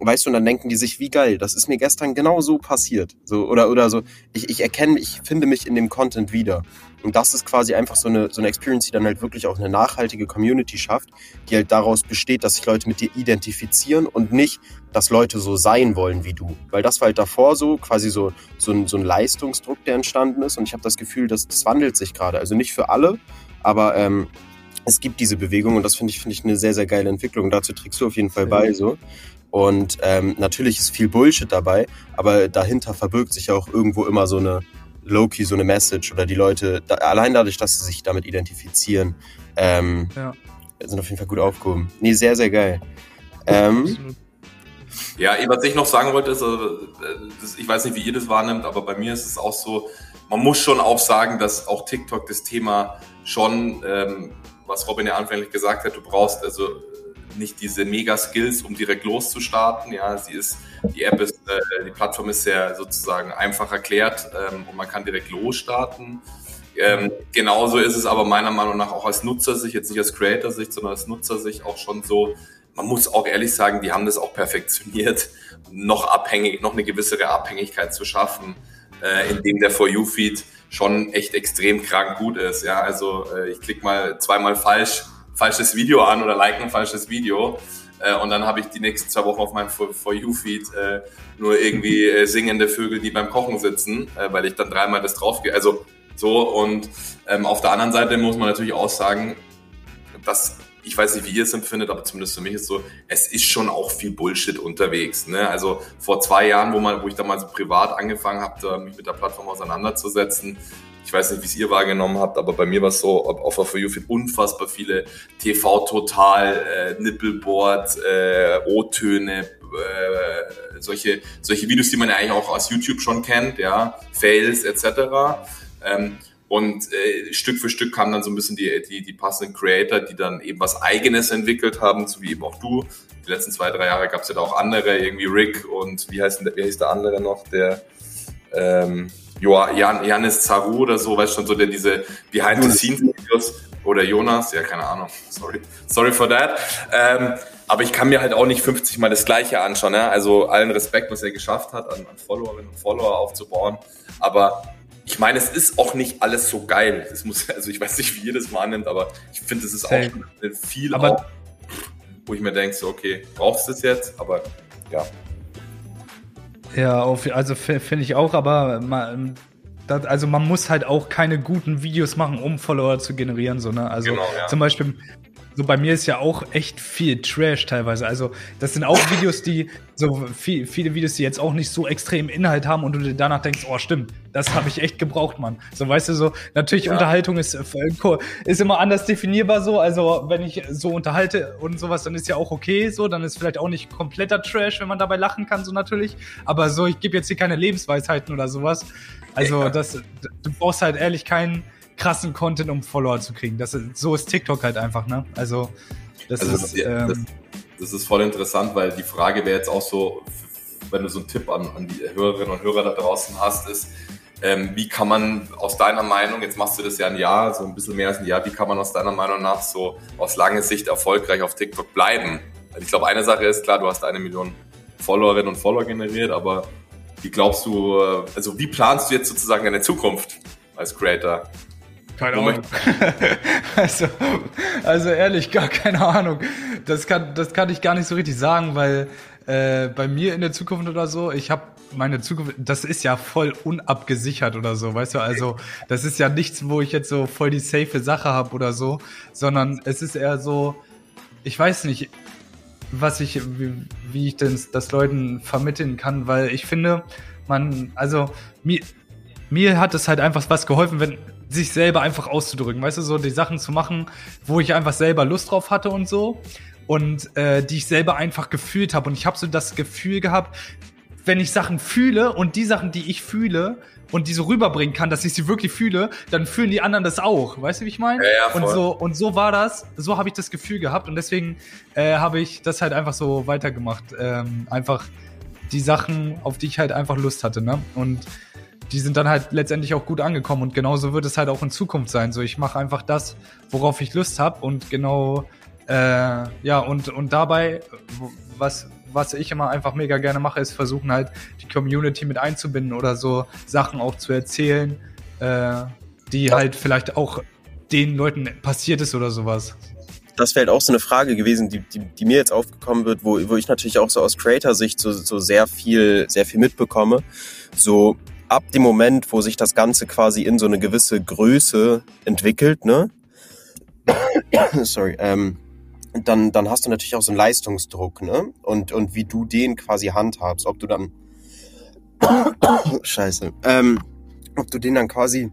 weißt du, und dann denken die sich, wie geil, das ist mir gestern genau so passiert. So, oder, oder so, ich, ich erkenne, ich finde mich in dem Content wieder. Und das ist quasi einfach so eine, so eine Experience, die dann halt wirklich auch eine nachhaltige Community schafft, die halt daraus besteht, dass sich Leute mit dir identifizieren und nicht, dass Leute so sein wollen wie du. Weil das war halt davor so, quasi so, so, ein, so ein Leistungsdruck, der entstanden ist. Und ich habe das Gefühl, dass das wandelt sich gerade. Also nicht für alle, aber ähm, es gibt diese Bewegung und das finde ich, finde ich eine sehr, sehr geile Entwicklung. Dazu trägst du auf jeden Fall bei, so. Und ähm, natürlich ist viel Bullshit dabei, aber dahinter verbirgt sich ja auch irgendwo immer so eine Low-Key, so eine Message oder die Leute, da, allein dadurch, dass sie sich damit identifizieren, ähm, Ja. sind auf jeden Fall gut aufgehoben. Nee, sehr, sehr geil. Ähm. Ja, was ich noch sagen wollte, ist, also, äh, ich weiß nicht, wie ihr das wahrnimmt, aber bei mir ist es auch so, man muss schon auch sagen, dass auch TikTok das Thema schon, ähm, was Robin ja anfänglich gesagt hat, du brauchst also nicht diese Mega-Skills, um direkt loszustarten. Ja, sie ist, die App ist, äh, die Plattform ist sehr sozusagen einfach erklärt ähm, und man kann direkt losstarten. Ähm, genauso ist es aber meiner Meinung nach auch als Nutzersicht, jetzt nicht als Creator-Sicht, sondern als Nutzersicht auch schon so, man muss auch ehrlich sagen, die haben das auch perfektioniert, noch abhängig, noch eine gewissere Abhängigkeit zu schaffen, äh, indem der For You Feed schon echt extrem krank gut ist. Ja, also äh, ich klicke mal zweimal falsch falsches Video an oder like ein falsches Video äh, und dann habe ich die nächsten zwei Wochen auf meinem For, For You Feed äh, nur irgendwie äh, singende Vögel, die beim Kochen sitzen, weil ich dann dreimal das draufgehe. Also so und ähm, auf der anderen Seite muss man natürlich auch sagen, dass ich weiß nicht, wie ihr es empfindet, aber zumindest für mich ist so, es ist schon auch viel Bullshit unterwegs. Ne? Also vor zwei Jahren, wo, man, wo ich damals privat angefangen habe, mich mit der Plattform auseinanderzusetzen, ich weiß nicht, wie es ihr wahrgenommen habt, aber bei mir war es so, auf der For You Feed unfassbar viele TV-Total, äh, Nippelboard, äh, O-Töne, äh, solche, solche Videos, die man ja eigentlich auch aus YouTube schon kennt, ja, Fails etc. Ähm, Und äh, Stück für Stück kamen dann so ein bisschen die, die, die passenden Creator, die dann eben was Eigenes entwickelt haben, so wie eben auch du. Die letzten zwei, drei Jahre gab es ja da auch andere, irgendwie Rick und wie heißt, der, wie heißt der andere noch, der ähm, Joa- Jan, Janis Zaru oder so, weißt du schon, so der diese Behind-the-Scenes-Videos oder Jonas, ja, keine Ahnung, sorry, sorry for that. Ähm, aber ich kann mir halt auch nicht 50 Mal das Gleiche anschauen. Ne? Also allen Respekt, was er geschafft hat, an, an Followerinnen und Follower aufzubauen. Aber ich meine, es ist auch nicht alles so geil. Es muss, also ich weiß nicht, wie ihr das mal annimmt, aber ich finde, es ist Safe. auch viel, Aber- auch, wo ich mir denke, so, okay, brauchst du das jetzt? Aber ja, Ja, auf, also finde ich auch, aber man, das, also man muss halt auch keine guten Videos machen, um Follower zu generieren, so, ne? Also Genau, ja. zum Beispiel, so bei mir ist ja auch echt viel Trash teilweise. Also das sind auch Videos, die, so viel, viele Videos, die jetzt auch nicht so extrem Inhalt haben und du dir danach denkst, oh stimmt, das habe ich echt gebraucht, Mann. So weißt du so, natürlich Ja. Unterhaltung ist, äh, ist immer anders definierbar so. Also wenn ich so unterhalte und sowas, dann ist ja auch okay so, dann ist vielleicht auch nicht kompletter Trash, wenn man dabei lachen kann, so natürlich. Aber so, ich gebe jetzt hier keine Lebensweisheiten oder sowas. Also Ja. das, du brauchst halt ehrlich keinen krassen Content, um Follower zu kriegen. Das ist, so ist TikTok halt einfach, ne? Also das Also ist, das, das, ähm, das ist voll interessant, weil die Frage wäre jetzt auch so, wenn du so einen Tipp an, an die Hörerinnen und Hörer da draußen hast, ist, ähm, wie kann man aus deiner Meinung, jetzt machst du das ja ein Jahr, so ein bisschen mehr als ein Jahr, wie kann man aus deiner Meinung nach so aus langer Sicht erfolgreich auf TikTok bleiben? Also ich glaube, eine Sache ist klar, du hast eine Million Followerinnen und Follower generiert, aber wie glaubst du, äh, also wie planst du jetzt sozusagen deine Zukunft als Creator? Keine Ahnung. also, also ehrlich, gar keine Ahnung. Das kann, das kann ich gar nicht so richtig sagen, weil äh, bei mir in der Zukunft oder so, ich habe meine Zukunft, das ist ja voll unabgesichert oder so, weißt du? Also, das ist ja nichts, wo ich jetzt so voll die safe Sache habe oder so, sondern es ist eher so, ich weiß nicht, was ich, wie, wie ich denn das Leuten vermitteln kann, weil ich finde, man, also mir, mir hat es halt einfach was geholfen, wenn sich selber einfach auszudrücken, weißt du, so die Sachen zu machen, wo ich einfach selber Lust drauf hatte und so und äh, die ich selber einfach gefühlt habe. Und ich habe so das Gefühl gehabt, wenn ich Sachen fühle und die Sachen, die ich fühle und die so rüberbringen kann, dass ich sie wirklich fühle, dann fühlen die anderen das auch, weißt du, wie ich meine? Ja, ja, und so und so war das, so habe ich das Gefühl gehabt. Und deswegen äh, habe ich das halt einfach so weitergemacht, ähm, einfach die Sachen, auf die ich halt einfach Lust hatte, ne? Und die sind dann halt letztendlich auch gut angekommen und genauso wird es halt auch in Zukunft sein. So, ich mache einfach das, worauf ich Lust habe und genau, äh, ja, und, und dabei, was, was ich immer einfach mega gerne mache, ist versuchen halt die Community mit einzubinden oder so Sachen auch zu erzählen, äh, die halt vielleicht auch den Leuten passiert ist oder sowas. das wäre halt auch so eine Frage gewesen, die, die, die mir jetzt aufgekommen wird, wo, wo ich natürlich auch so aus Creator-Sicht so, so sehr viel, sehr viel mitbekomme. So ab dem Moment, wo sich das Ganze quasi in so eine gewisse Größe entwickelt, ne? Sorry, ähm, dann, dann hast du natürlich auch so einen Leistungsdruck, ne? Und, und wie du den quasi handhabst, ob du dann Scheiße. Ähm, ob du den dann quasi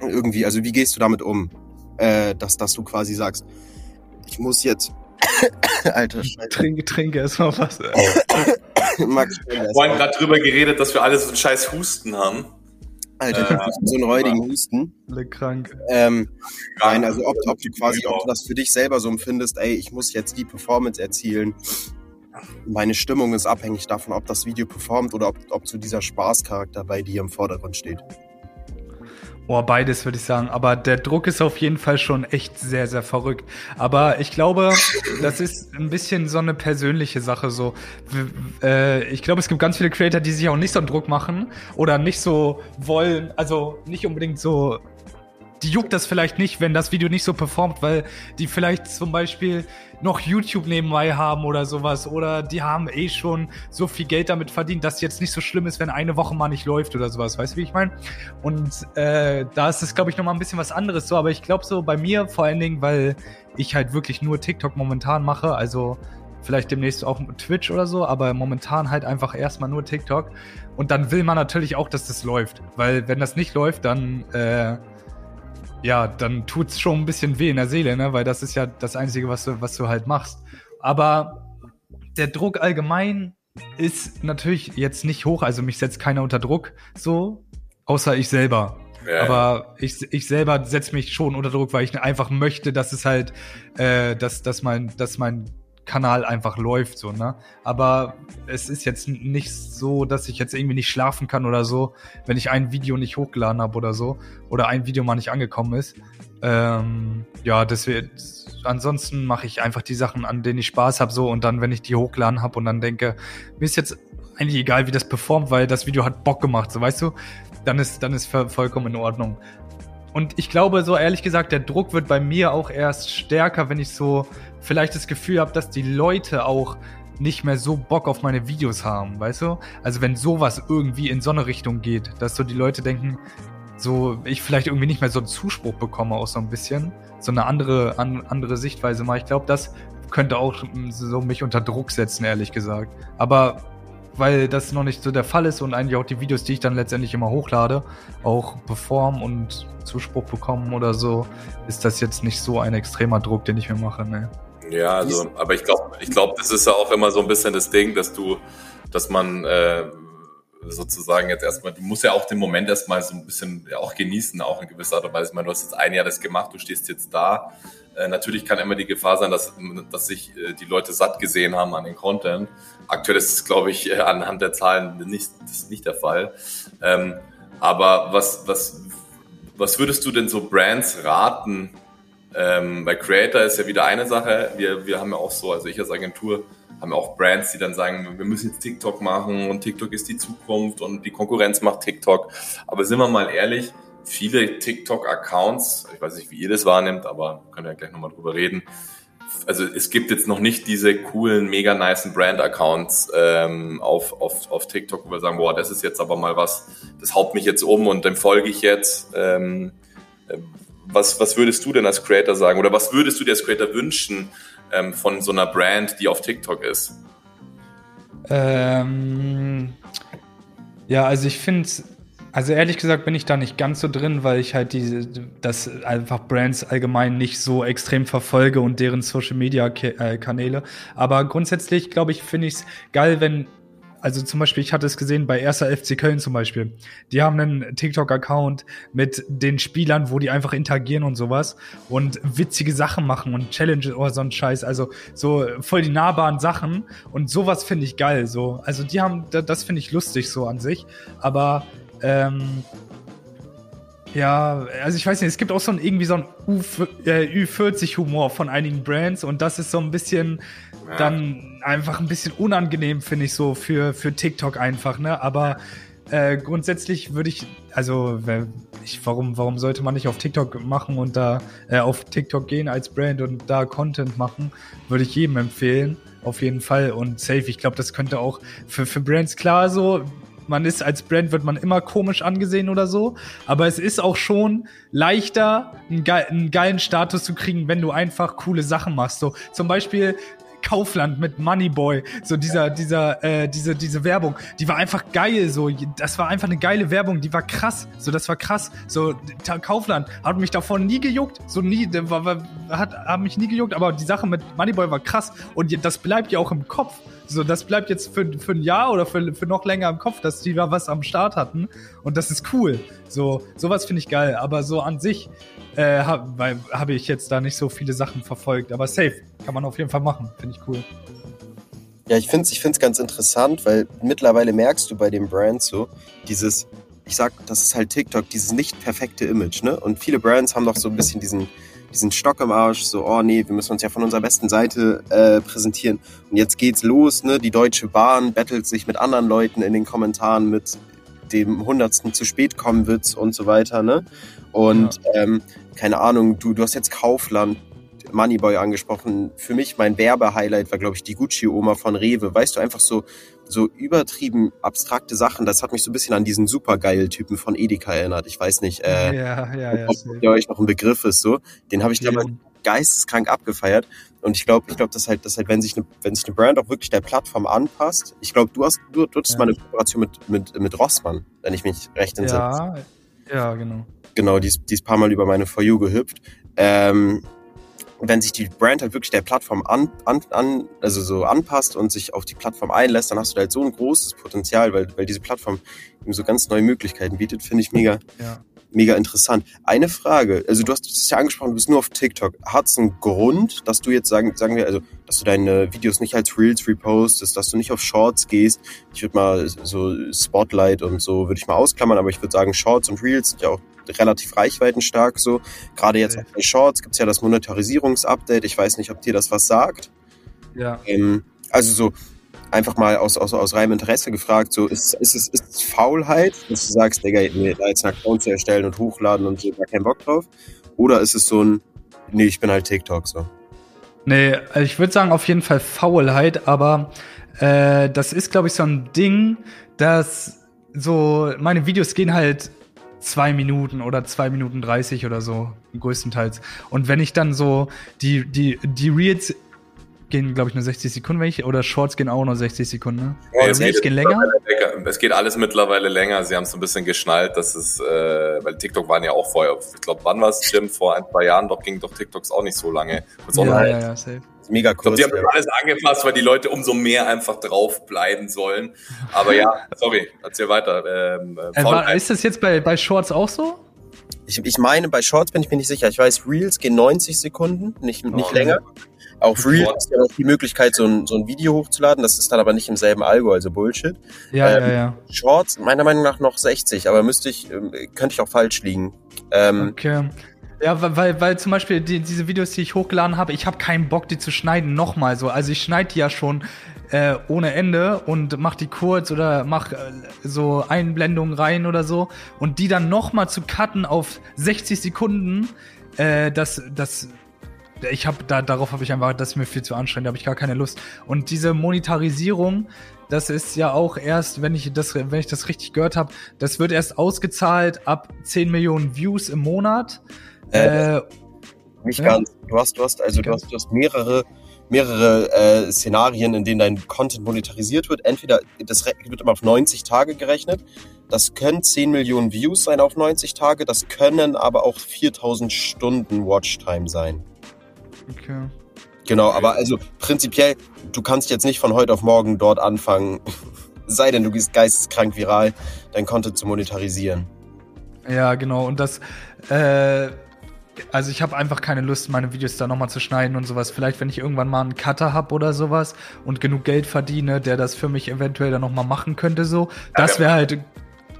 irgendwie, also wie gehst du damit um? Äh, dass, dass du quasi sagst, ich muss jetzt. Alter Scheiße. Trinke, trinke erstmal was. Max, Wir haben vorhin gerade drüber geredet, dass wir alle so einen scheiß Husten haben. Alter, ich hab so einen räudigen Husten. Alle krank. Ähm, nein, also ob, ob du quasi, Genau. ob du das für dich selber so empfindest, ey, ich muss jetzt die Performance erzielen. Meine Stimmung ist abhängig davon, ob das Video performt oder ob, ob so dieser Spaßcharakter bei dir im Vordergrund steht. Boah, beides würde ich sagen. Aber der Druck ist auf jeden Fall schon echt sehr, sehr verrückt. Aber ich glaube, das ist ein bisschen so eine persönliche Sache. So, äh, ich glaube, es gibt ganz viele Creator, die sich auch nicht so einen Druck machen oder nicht so wollen, also nicht unbedingt so. Die juckt das vielleicht nicht, wenn das Video nicht so performt, weil die vielleicht zum Beispiel noch YouTube nebenbei haben oder sowas. Oder die haben eh schon so viel Geld damit verdient, dass jetzt nicht so schlimm ist, wenn eine Woche mal nicht läuft oder sowas. Weißt du, wie ich meine? Und äh, da ist es, glaube ich, nochmal ein bisschen was anderes so. Aber ich glaube so bei mir vor allen Dingen, weil ich halt wirklich nur TikTok momentan mache. Also vielleicht demnächst auch Twitch oder so. Aber momentan halt einfach erstmal nur TikTok. Und dann will man natürlich auch, dass das läuft. Weil wenn das nicht läuft, dann... Äh, ja, dann tut's schon ein bisschen weh in der Seele, ne? Weil das ist ja das Einzige, was du, was du halt machst. Aber der Druck allgemein ist natürlich jetzt nicht hoch, also mich setzt keiner unter Druck, so, außer ich selber. Ja, Aber ich, ich selber setze mich schon unter Druck, weil ich einfach möchte, dass es halt, äh, dass, dass mein, dass mein Kanal einfach läuft, so, ne? Aber es ist jetzt nicht so, dass ich jetzt irgendwie nicht schlafen kann oder so, wenn ich ein Video nicht hochgeladen habe oder so, oder ein Video mal nicht angekommen ist. Ähm, ja, deswegen, ansonsten mache ich einfach die Sachen, an denen ich Spaß habe, so, und dann, wenn ich die hochgeladen habe und dann denke, mir ist jetzt eigentlich egal, wie das performt, weil das Video hat Bock gemacht, so, weißt du? Dann ist, dann ist voll- vollkommen in Ordnung. Und ich glaube, so ehrlich gesagt, der Druck wird bei mir auch erst stärker, wenn ich so vielleicht das Gefühl habe, dass die Leute auch nicht mehr so Bock auf meine Videos haben, weißt du? Also wenn sowas irgendwie in so eine Richtung geht, dass so die Leute denken, so ich vielleicht irgendwie nicht mehr so einen Zuspruch bekomme, auch so ein bisschen, so eine andere, an, andere Sichtweise mal. Ich glaube, das könnte auch so mich unter Druck setzen, ehrlich gesagt. Aber weil das noch nicht so der Fall ist und eigentlich auch die Videos, die ich dann letztendlich immer hochlade, auch performen und Zuspruch bekommen oder so, ist das jetzt nicht so ein extremer Druck, den ich mir mache. Ne? Ja, also, aber ich glaube, ich glaube, das ist ja auch immer so ein bisschen das Ding, dass du, dass man äh, sozusagen jetzt erstmal, du musst ja auch den Moment erstmal so ein bisschen ja, auch genießen, auch in gewisser Art und Weise. Ich meine, du hast jetzt ein Jahr das gemacht, du stehst jetzt da. Äh, natürlich kann immer die Gefahr sein, dass, dass sich äh, die Leute satt gesehen haben an den Content. Aktuell ist es, glaube ich, äh, anhand der Zahlen nicht, nicht der Fall. Ähm, aber was, was, was würdest du denn so Brands raten, ähm, bei Creator ist ja wieder eine Sache. Wir, wir haben ja auch so, also ich als Agentur, haben ja auch Brands, die dann sagen, wir müssen jetzt TikTok machen und TikTok ist die Zukunft und die Konkurrenz macht TikTok. Aber sind wir mal ehrlich, viele TikTok-Accounts, ich weiß nicht, wie ihr das wahrnimmt, aber können wir ja gleich nochmal drüber reden. Also es gibt jetzt noch nicht diese coolen, mega nicen Brand-Accounts ähm, auf, auf, auf TikTok, wo wir sagen, boah, das ist jetzt aber mal was, das haut mich jetzt um und dem folge ich jetzt. Ähm, was, was würdest du denn als Creator sagen oder was würdest du dir als Creator wünschen ähm, von so einer Brand, die auf TikTok ist? Ähm, ja, also ich finde, also ehrlich gesagt bin ich da nicht ganz so drin, weil ich halt diese, das einfach Brands allgemein nicht so extrem verfolge und deren Social Media äh, Kanäle. Aber grundsätzlich glaube ich, finde ich es geil, wenn also zum Beispiel, ich hatte es gesehen bei 1. FC Köln zum Beispiel. Die haben einen TikTok-Account mit den Spielern, wo die einfach interagieren und sowas und witzige Sachen machen und Challenges oder so ein Scheiß. Also so voll die nahbaren Sachen und sowas finde ich geil. So, also die haben, das finde ich lustig so an sich. Aber ähm, ja, also ich weiß nicht, es gibt auch so ein, irgendwie so ein Ü40-Humor von einigen Brands und das ist so ein bisschen. Dann einfach ein bisschen unangenehm, finde ich so für, für TikTok einfach, ne? Aber äh, grundsätzlich würde ich, also ich, warum, warum sollte man nicht auf TikTok machen und da äh, auf TikTok gehen als Brand und da Content machen, würde ich jedem empfehlen, auf jeden Fall. Und safe, ich glaube, das könnte auch für, für Brands klar so, man ist als Brand, wird man immer komisch angesehen oder so. Aber es ist auch schon leichter, einen, geil, einen geilen Status zu kriegen, wenn du einfach coole Sachen machst. So zum Beispiel Kaufland mit Moneyboy, so dieser, dieser, äh, diese, diese Werbung, die war einfach geil, so, das war einfach eine geile Werbung, die war krass, so, das war krass, so, Kaufland hat mich davon nie gejuckt, so nie, war, war, hat, hat mich nie gejuckt, aber die Sache mit Moneyboy war krass. Und das bleibt ja auch im Kopf, so, das bleibt jetzt für, für ein Jahr oder für, für noch länger im Kopf, dass die da was am Start hatten. Und das ist cool, so, sowas finde ich geil, aber so an sich, äh, habe hab ich jetzt da nicht so viele Sachen verfolgt, aber safe, kann man auf jeden Fall machen, finde ich cool. Ja, ich finde es ich find's ganz interessant, weil mittlerweile merkst du bei den Brands so, dieses, ich sag, das ist halt TikTok, dieses nicht perfekte Image, ne? Und viele Brands haben doch so ein bisschen diesen, diesen Stock im Arsch, so, oh nee, wir müssen uns ja von unserer besten Seite äh, präsentieren. Und jetzt geht's los, ne? Die Deutsche Bahn battelt sich mit anderen Leuten in den Kommentaren mit dem hundertsten zu spät kommen Witz und so weiter, ne? Und ähm, keine Ahnung, du, du hast jetzt Kaufland, Moneyboy angesprochen. Für mich mein Werbehighlight war, glaube ich, die Gucci-Oma von Rewe. Weißt du, einfach so, so übertrieben abstrakte Sachen. Das hat mich so ein bisschen an diesen supergeil-Typen von Edeka erinnert. Ich weiß nicht, äh, ja, ja, ja. ob der euch noch ein Begriff ist, so. Den habe ich Ja. damals geisteskrank abgefeiert. Und ich glaube, ich glaube, dass halt, dass halt, wenn sich eine, wenn sich eine Brand auch wirklich der Plattform anpasst, ich glaube, du hast, du, du hattest Ja. mal eine Kooperation mit, mit, mit Rossmann, wenn ich mich recht entsinne. Ja, ja, genau. Genau, die ist, die ist paar Mal über meine For You gehüpft. Ähm, wenn sich die Brand halt wirklich der Plattform an, an, an, also so anpasst und sich auf die Plattform einlässt, dann hast du da halt so ein großes Potenzial, weil, weil diese Plattform eben so ganz neue Möglichkeiten bietet, finde ich mega. Ja. Mega interessant. Eine Frage, also du hast es ja angesprochen, du bist nur auf TikTok. Hat es einen Grund, dass du jetzt sagen, sagen wir, also, dass du deine Videos nicht als Reels repostest, dass du nicht auf Shorts gehst? Ich würde mal so Spotlight und so würde ich mal ausklammern, aber ich würde sagen, Shorts und Reels sind ja auch relativ reichweitenstark so. Gerade jetzt auf den Shorts gibt's ja das Monetarisierungsupdate. Ich weiß nicht, ob dir das was sagt. Ja. Ähm, also so einfach mal aus, aus, aus reinem Interesse gefragt, so ist, ist, es, ist Faulheit, dass du sagst, Digga, nee, da jetzt einen Account zu erstellen und hochladen und so, gar keinen Bock drauf? Oder ist es so ein, nee, ich bin halt TikTok so? Nee, also ich würde sagen auf jeden Fall Faulheit, aber äh, das ist, glaube ich, so ein Ding, dass so meine Videos gehen halt zwei Minuten oder zwei Minuten dreißig oder so, größtenteils. Und wenn ich dann so die, die, die Reels gehen, glaube ich, nur 60 Sekunden, wenn ich, oder Shorts gehen auch nur 60 Sekunden, ne? Ja, es Reels geht gehen länger? Es geht alles mittlerweile länger. Sie haben es ein bisschen geschnallt, dass es, äh, weil TikTok waren ja auch vorher, ich glaube, wann war es, Jim? Vor ein, zwei Jahren, doch ging doch TikToks auch nicht so lange. Ja, online. ja, ja, safe. Mega kurz. die haben ja. das alles angepasst, weil die Leute umso mehr einfach drauf bleiben sollen. Aber ja, sorry, erzähl weiter. Ähm, äh, Äh, war, ist das jetzt bei, bei Shorts auch so? Ich, ich meine, bei Shorts bin ich mir nicht sicher. Ich weiß, Reels gehen 90 Sekunden, nicht, nicht Oh. länger. Auch Reels ist ja auch die Möglichkeit, so ein, so ein Video hochzuladen. Das ist dann aber nicht im selben Algo, also Bullshit. Ja, Ähm, ja, ja. Shorts, meiner Meinung nach noch 60, aber müsste ich, ähm, könnte ich auch falsch liegen. Ähm, Okay. Ja, weil- weil, weil zum Beispiel die, diese Videos, die ich hochgeladen habe, ich habe keinen Bock, die zu schneiden, nochmal so. Also ich schneide die ja schon äh, ohne Ende und mach die kurz oder mach äh, so Einblendungen rein oder so. Und die dann nochmal zu cutten auf 60 Sekunden, äh, das, das, ich habe da, darauf habe ich einfach, das ist mir viel zu anstrengend, da habe ich gar keine Lust. Und diese Monetarisierung, das ist ja auch erst, wenn ich das, wenn ich das richtig gehört habe, das wird erst ausgezahlt ab 10 Millionen Views im Monat. Äh, Äh, Nicht Ja. ganz. Du hast, du hast, also du hast, du hast mehrere, mehrere äh, Szenarien, in denen dein Content monetarisiert wird. Entweder, das wird immer auf 90 Tage gerechnet. Das können 10 Millionen Views sein auf 90 Tage. Das können aber auch 4000 Stunden Watchtime sein. okay. Genau, aber also prinzipiell, du kannst jetzt nicht von heute auf morgen dort anfangen, sei denn du gehst geisteskrank viral, dein Content zu monetarisieren. Ja, genau. Und das, äh, also ich habe einfach keine Lust, meine Videos da nochmal zu schneiden und sowas. Vielleicht, wenn ich irgendwann mal einen Cutter hab oder sowas und genug Geld verdiene, der das für mich eventuell dann nochmal machen könnte, so. Das wäre halt.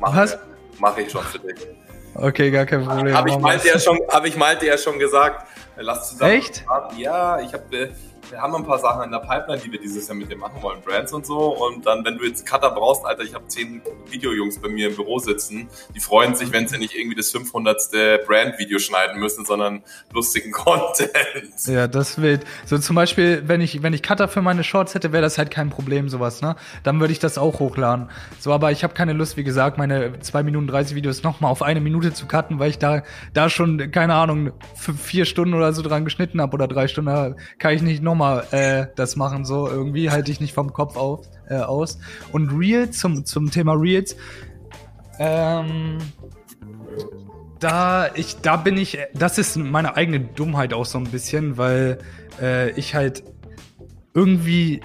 Mach, Was? Mach ich schon für dich. Okay, gar kein Problem. Habe ich, Malte ja schon, hab ich Malte ja schon gesagt. Lass zusammen. Echt? Ja, ich hab, äh, wir haben ein paar Sachen in der Pipeline, die wir dieses Jahr mit dir machen wollen, Brands und so. Und dann, wenn du jetzt Cutter brauchst, Alter, ich habe zehn Videojungs bei mir im Büro sitzen. Die freuen sich, wenn sie nicht irgendwie das 500. Brand-Video schneiden müssen, sondern lustigen Content. Ja, das wild. So zum Beispiel, wenn ich, wenn ich Cutter für meine Shorts hätte, wäre das halt kein Problem, sowas, ne? Dann würde ich das auch hochladen. So, aber ich habe keine Lust, wie gesagt, meine 2 Minuten 30 Videos nochmal auf eine Minute zu cutten, weil ich da, da schon, keine Ahnung, vier Stunden oder so dran geschnitten habe oder drei Stunden, da kann ich nicht nochmal äh, das machen. So, irgendwie halte ich nicht vom Kopf auf, äh, aus. Und Reels, zum, zum Thema Reels, ähm, da ich da bin ich das ist meine eigene Dummheit auch so ein bisschen weil äh, ich halt irgendwie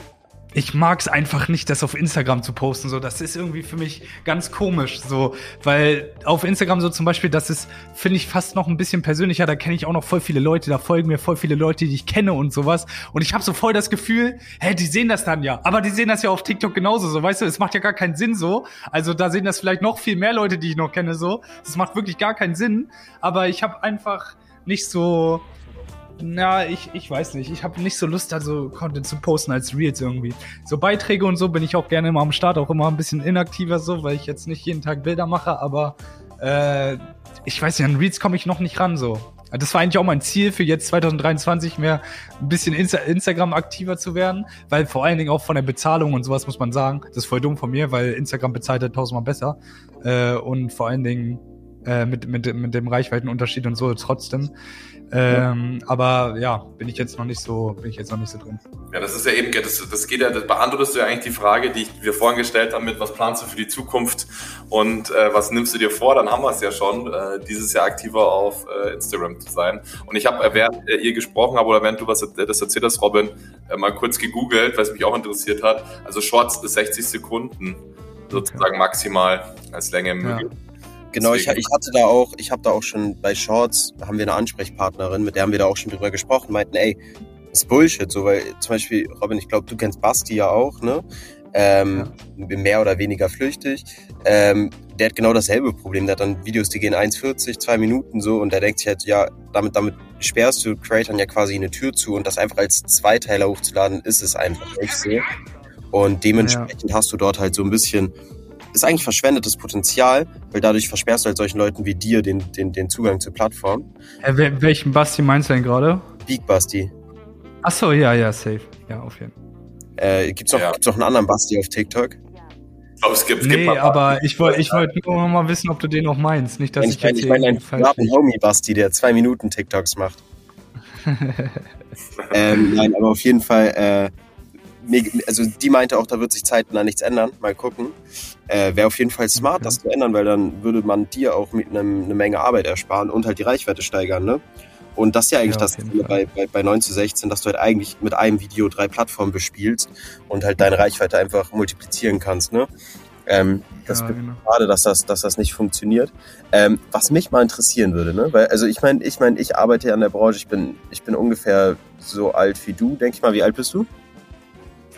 ich mag es einfach nicht, das auf Instagram zu posten. So, das ist irgendwie für mich ganz komisch. So, weil auf Instagram so zum Beispiel, das ist, finde ich, fast noch ein bisschen persönlicher. Da kenne ich auch noch voll viele Leute, da folgen mir voll viele Leute, die ich kenne und sowas. Und ich habe so voll das Gefühl, hä, die sehen das dann ja. Aber die sehen das ja auf TikTok genauso. So, weißt du, es macht ja gar keinen Sinn so. Also da sehen das vielleicht noch viel mehr Leute, die ich noch kenne. So, das macht wirklich gar keinen Sinn. Aber ich habe einfach nicht so na, ich, ich weiß nicht. Ich habe nicht so Lust, da so Content zu posten als Reels irgendwie. So Beiträge und so bin ich auch gerne immer am Start, auch immer ein bisschen inaktiver so, weil ich jetzt nicht jeden Tag Bilder mache, aber äh, ich weiß nicht, an Reels komme ich noch nicht ran so. Das war eigentlich auch mein Ziel für jetzt 2023, mehr ein bisschen Insta Instagram aktiver zu werden, weil vor allen Dingen auch von der Bezahlung und sowas muss man sagen, das ist voll dumm von mir, weil Instagram bezahlt halt tausendmal besser äh, und vor allen Dingen äh, mit, mit, mit dem Reichweitenunterschied und so trotzdem. Ähm, aber ja, bin ich jetzt noch nicht so, bin ich jetzt noch nicht so drin. Ja, das ist ja eben, das, das geht ja, das beantwortest du ja eigentlich die Frage, die ich, wir vorhin gestellt haben mit, was planst du für die Zukunft und äh, was nimmst du dir vor? Dann haben wir es ja schon, äh, dieses Jahr aktiver auf äh, Instagram zu sein. Und ich habe, äh, während äh, ihr gesprochen habt oder während du was das erzählt hast, Robin, äh, mal kurz gegoogelt, was mich auch interessiert hat. Also Shorts ist 60 Sekunden sozusagen maximal als Länge möglich. Genau, ich, ich hatte da auch, ich habe da auch schon bei Shorts, haben wir eine Ansprechpartnerin, mit der haben wir da auch schon drüber gesprochen, meinten, ey, das ist Bullshit, so, weil zum Beispiel, Robin, ich glaube, du kennst Basti ja auch, ne? Ähm, Mehr oder weniger flüchtig. Ähm, der hat genau dasselbe Problem. Der hat dann Videos, die gehen 1,40, zwei Minuten so und der denkt sich halt, ja, damit, damit sperrst du Creatern ja quasi eine Tür zu und das einfach als Zweiteiler hochzuladen, ist es einfach nicht so. Und dementsprechend hast du dort halt so ein bisschen, ist eigentlich verschwendetes Potenzial, weil dadurch versperrst du halt solchen Leuten wie dir den, den, den Zugang zur Plattform. Äh, wel- welchen Basti meinst du denn gerade? Big Basti. Ach so, ja, ja, safe. Ja, auf jeden Fall. Äh, gibt's noch, Ja. gibt's noch einen anderen Basti auf TikTok? Ich glaube, es gibt, gibt Nee, mal- aber ich wollte ich wollte nur noch mal wissen, ob du den noch meinst. Nicht, dass ich, ich meine ich mein einen privaten Homie Basti, der zwei Minuten TikToks macht. ähm, nein, aber auf jeden Fall, äh, also die meinte auch, da wird sich zeitnah nichts ändern. Mal gucken. Äh, Wäre auf jeden Fall smart, Okay. das zu ändern, weil dann würde man dir auch mit einem, eine Menge Arbeit ersparen und halt die Reichweite steigern, ne? Und das ist ja eigentlich Ja, das bei, bei, bei 9 zu 16, dass du halt eigentlich mit einem Video drei Plattformen bespielst und halt deine Reichweite einfach multiplizieren kannst, ne? Ähm, das Ja, genau. schade, dass das, dass das nicht funktioniert. Ähm, was mich mal interessieren würde, ne? Weil, also ich meine, ich meine, ich arbeite ja in der Branche, ich bin, ich bin ungefähr so alt wie du, denke ich mal. Wie alt bist du?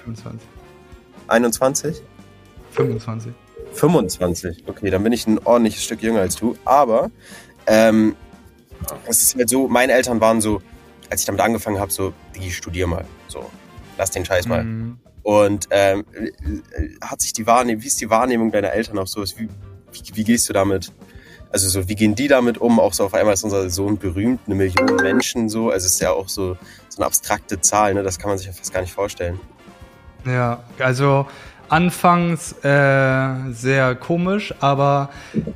25. 21? 25. 25. Okay, dann bin ich ein ordentliches Stück jünger als du. Aber ähm, es ist halt so, meine Eltern waren so, als ich damit angefangen habe, so, Digi, studier mal. So, lass den Scheiß mal. Mhm. Und ähm, äh, hat sich die Wahrnehmung, wie ist die Wahrnehmung deiner Eltern auf sowas? Wie, wie, wie gehst du damit? Also so, wie gehen die damit um? Auch so auf einmal ist unser Sohn berühmt, eine Million Menschen so. Also es ist ja auch so, so eine abstrakte Zahl, ne? Das kann man sich ja fast gar nicht vorstellen. Ja, also anfangs äh, sehr komisch, aber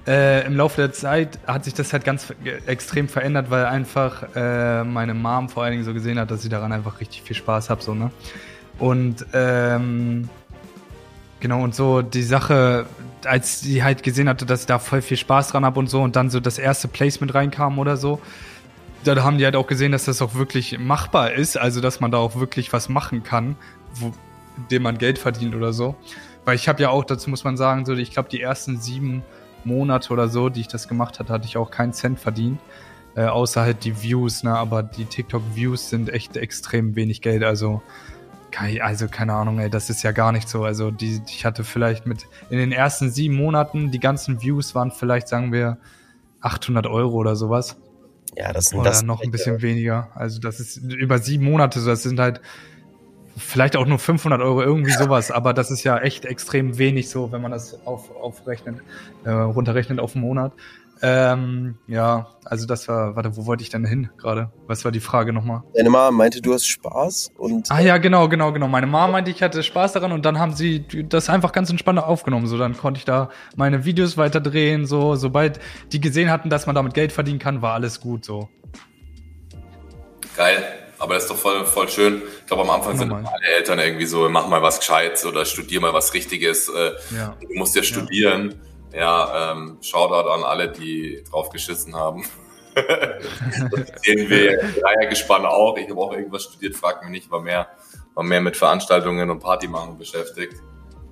äh, im Laufe der Zeit hat sich das halt ganz extrem verändert, weil einfach äh, meine Mom vor allen Dingen so gesehen hat, dass ich daran einfach richtig viel Spaß habe, so, ne? Und ähm, genau, und so die Sache, als sie halt gesehen hatte, dass ich da voll viel Spaß dran habe und so und dann so das erste Placement reinkam oder so, da haben die halt auch gesehen, dass das auch wirklich machbar ist, also dass man da auch wirklich was machen kann, wo, indem man Geld verdient oder so. Weil ich habe ja auch, dazu muss man sagen, so ich glaube die ersten sieben Monate oder so, die ich das gemacht hatte, hatte ich auch keinen Cent verdient. Äh, außer halt die Views, ne? Aber die TikTok-Views sind echt extrem wenig Geld. Also, also keine Ahnung, ey, das ist ja gar nicht so. Also die, ich hatte vielleicht mit in den ersten sieben Monaten, die ganzen Views waren vielleicht, sagen wir, 800 Euro oder sowas. Ja, das sind Oder das noch ein bisschen weniger. Also das ist über sieben Monate so. Das sind halt vielleicht auch nur 500 Euro, irgendwie sowas. Aber das ist ja echt extrem wenig so, wenn man das auf, aufrechnet, äh, runterrechnet auf einen Monat. Ähm, ja, also das war, warte, wo wollte ich denn hin gerade? Was war die Frage nochmal? Deine Mama meinte, du hast Spaß und Ah ja, genau, genau, genau. Meine Mama meinte, ich hatte Spaß daran und dann haben sie das einfach ganz entspannt aufgenommen. So, dann konnte ich da meine Videos weiter drehen. So, sobald die gesehen hatten, dass man damit Geld verdienen kann, war alles gut. So. Geil, aber das ist doch voll, voll schön. Ich glaube, am Anfang sind Nochmal. alle Eltern irgendwie so, mach mal was Gescheites oder studier mal was Richtiges. Äh, Ja. Du musst ja studieren. Ja, ähm, Shoutout an alle, die drauf geschissen haben. das sehen wir im Dreiergespann auch. Ich habe auch irgendwas studiert, frag mich nicht, war mehr, war mehr mit Veranstaltungen und Party machen beschäftigt.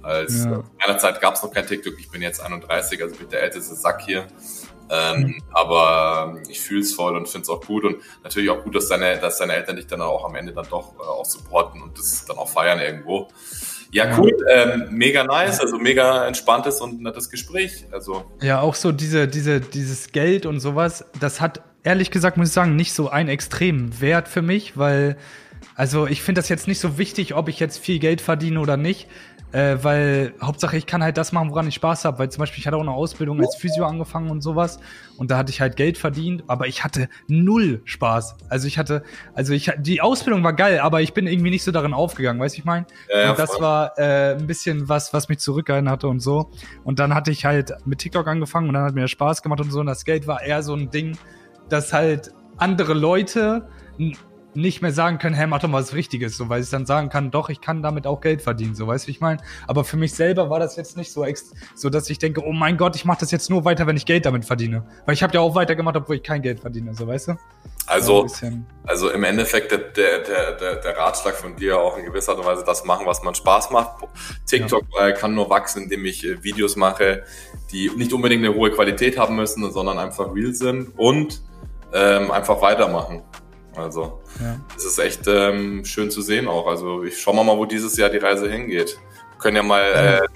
Als Ja. in meiner Zeit gab es noch kein TikTok. Ich bin jetzt 31, also bin der älteste Sack hier. Ähm, Aber ähm, ich fühle es voll und finde es auch gut und natürlich auch gut, dass deine, dass deine Eltern dich dann auch am Ende dann doch äh, auch supporten und das dann auch feiern irgendwo. Ja, cool, ähm, mega nice, also mega entspanntes und nettes Gespräch. Also Ja, auch so diese, diese, dieses Geld und sowas, das hat ehrlich gesagt, muss ich sagen, nicht so einen extremen Wert für mich, weil, also ich finde das jetzt nicht so wichtig, ob ich jetzt viel Geld verdiene oder nicht. Äh, weil Hauptsache ich kann halt das machen, woran ich Spaß habe. Weil zum Beispiel ich hatte auch eine Ausbildung als Physio angefangen und sowas und da hatte ich halt Geld verdient, aber ich hatte null Spaß. Also ich hatte, also ich die Ausbildung war geil, aber ich bin irgendwie nicht so darin aufgegangen, weißt du, ich meine? Ja, ja, und das voll. war äh, ein bisschen was, was mich zurückgehalten hatte und so. Und dann hatte ich halt mit TikTok angefangen und dann hat mir Spaß gemacht und so. Und das Geld war eher so ein Ding, dass halt andere Leute nicht mehr sagen können, hey, mach doch mal was Richtiges, so, weil ich dann sagen kann, doch, ich kann damit auch Geld verdienen, so, weißt du, wie ich meine? Aber für mich selber war das jetzt nicht so, so dass ich denke, oh mein Gott, ich mache das jetzt nur weiter, wenn ich Geld damit verdiene. Weil ich habe ja auch weitergemacht, obwohl ich kein Geld verdiene, so, weißt du? Ja, Also, bisschen. also im Endeffekt der, der, der, der, Ratschlag von dir auch in gewisser Art und Weise das machen, was man Spaß macht. TikTok äh, kann nur wachsen, indem ich äh, Videos mache, die nicht unbedingt eine hohe Qualität haben müssen, sondern einfach real sind und ähm, einfach weitermachen. Also, Ja. das ist echt ähm, schön zu sehen auch. Also, ich schau mal, wo dieses Jahr die Reise hingeht. Wir können ja mal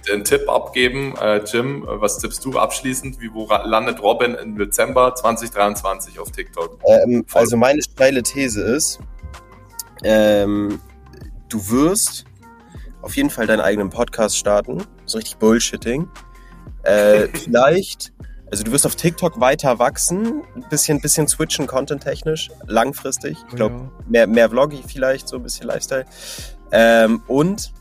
äh, einen Tipp abgeben. Äh, Jim, was tippst du abschließend? Wie, wo landet Robin im Dezember 2023 auf TikTok? Ähm, also meine steile These ist, ähm, du wirst auf jeden Fall deinen eigenen Podcast starten. So richtig Bullshitting. Äh, vielleicht, also du wirst auf TikTok weiter wachsen, ein bisschen, bisschen switchen content-technisch, langfristig. Ich glaube, Ja. mehr, mehr Vloggy vielleicht, so ein bisschen Lifestyle. Ähm, und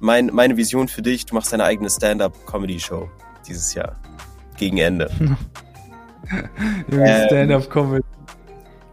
mein, meine Vision für dich, du machst deine eigene Stand-Up-Comedy-Show dieses Jahr. Gegen Ende. Ähm, Stand-up-Comedy.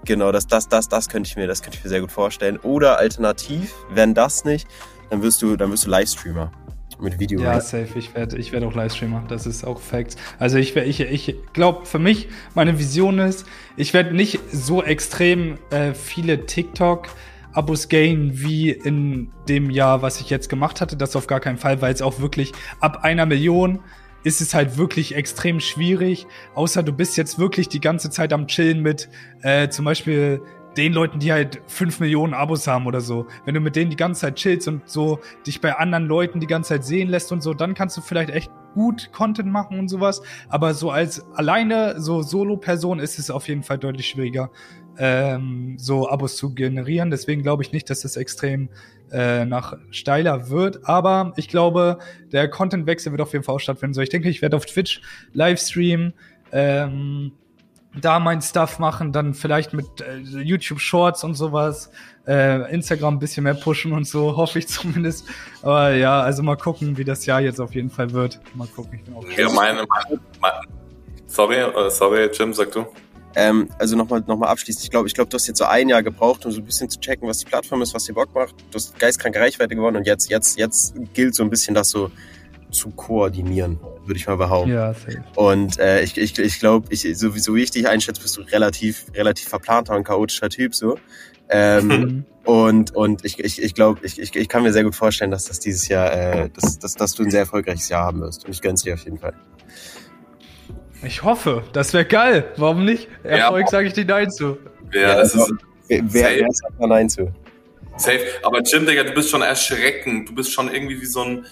Genau, das, das, das, das könnte ich mir, das könnte ich mir sehr gut vorstellen. Oder alternativ, wenn das nicht, dann wirst du, dann wirst du Livestreamer mit Video. Ja, safe. Ich werde ich werd auch Livestreamer. Das ist auch Facts. Also ich, ich, ich glaube, für mich, meine Vision ist, ich werde nicht so extrem äh, viele TikTok-Abos gainen wie in dem Jahr, was ich jetzt gemacht hatte. Das auf gar keinen Fall, weil es auch wirklich ab einer Million ist es halt wirklich extrem schwierig. Außer du bist jetzt wirklich die ganze Zeit am Chillen mit äh, zum Beispiel den Leuten, die halt 5 Millionen Abos haben oder so. Wenn du mit denen die ganze Zeit chillst und so dich bei anderen Leuten die ganze Zeit sehen lässt und so, dann kannst du vielleicht echt gut Content machen und sowas. Aber so als alleine, so Solo-Person ist es auf jeden Fall deutlich schwieriger, ähm, so Abos zu generieren. Deswegen glaube ich nicht, dass das extrem äh, nach steiler wird. Aber ich glaube, der Contentwechsel wird auf jeden Fall auch stattfinden. So, ich denke, ich werde auf Twitch Livestream, ähm, da mein Stuff machen, dann vielleicht mit äh, YouTube Shorts und sowas, äh, Instagram ein bisschen mehr pushen und so, hoffe ich zumindest. Aber ja, also mal gucken, wie das Jahr jetzt auf jeden Fall wird. Mal gucken, ich bin auch Ja, meine, meine, sorry, äh, sorry, Jim, sag du. Ähm, also nochmal noch mal abschließend, ich glaube, ich glaub, du hast jetzt so ein Jahr gebraucht, um so ein bisschen zu checken, was die Plattform ist, was dir Bock macht. Du hast geistkranke Reichweite gewonnen und jetzt, jetzt, jetzt gilt so ein bisschen das so zu koordinieren, würde ich mal behaupten. Ja, safe. Und äh, ich, ich, ich glaube, ich, so, wie- so wie ich dich einschätze, bist du relativ, relativ verplanter und chaotischer Typ so. Ähm, Mhm. und und ich, ich, ich glaube, ich, ich, ich kann mir sehr gut vorstellen, dass das dieses Jahr, äh, dass, dass, dass du ein sehr erfolgreiches Jahr haben wirst. Und ich gönn's dir auf jeden Fall. Ich hoffe, das wäre geil. Warum nicht? Erfolg Ja. sage ich dir Nein zu. Ja, das ist Wer, wer sagt da Nein zu? safe. Aber Jim, Digga, du bist schon erschreckend. Du bist schon irgendwie wie so ein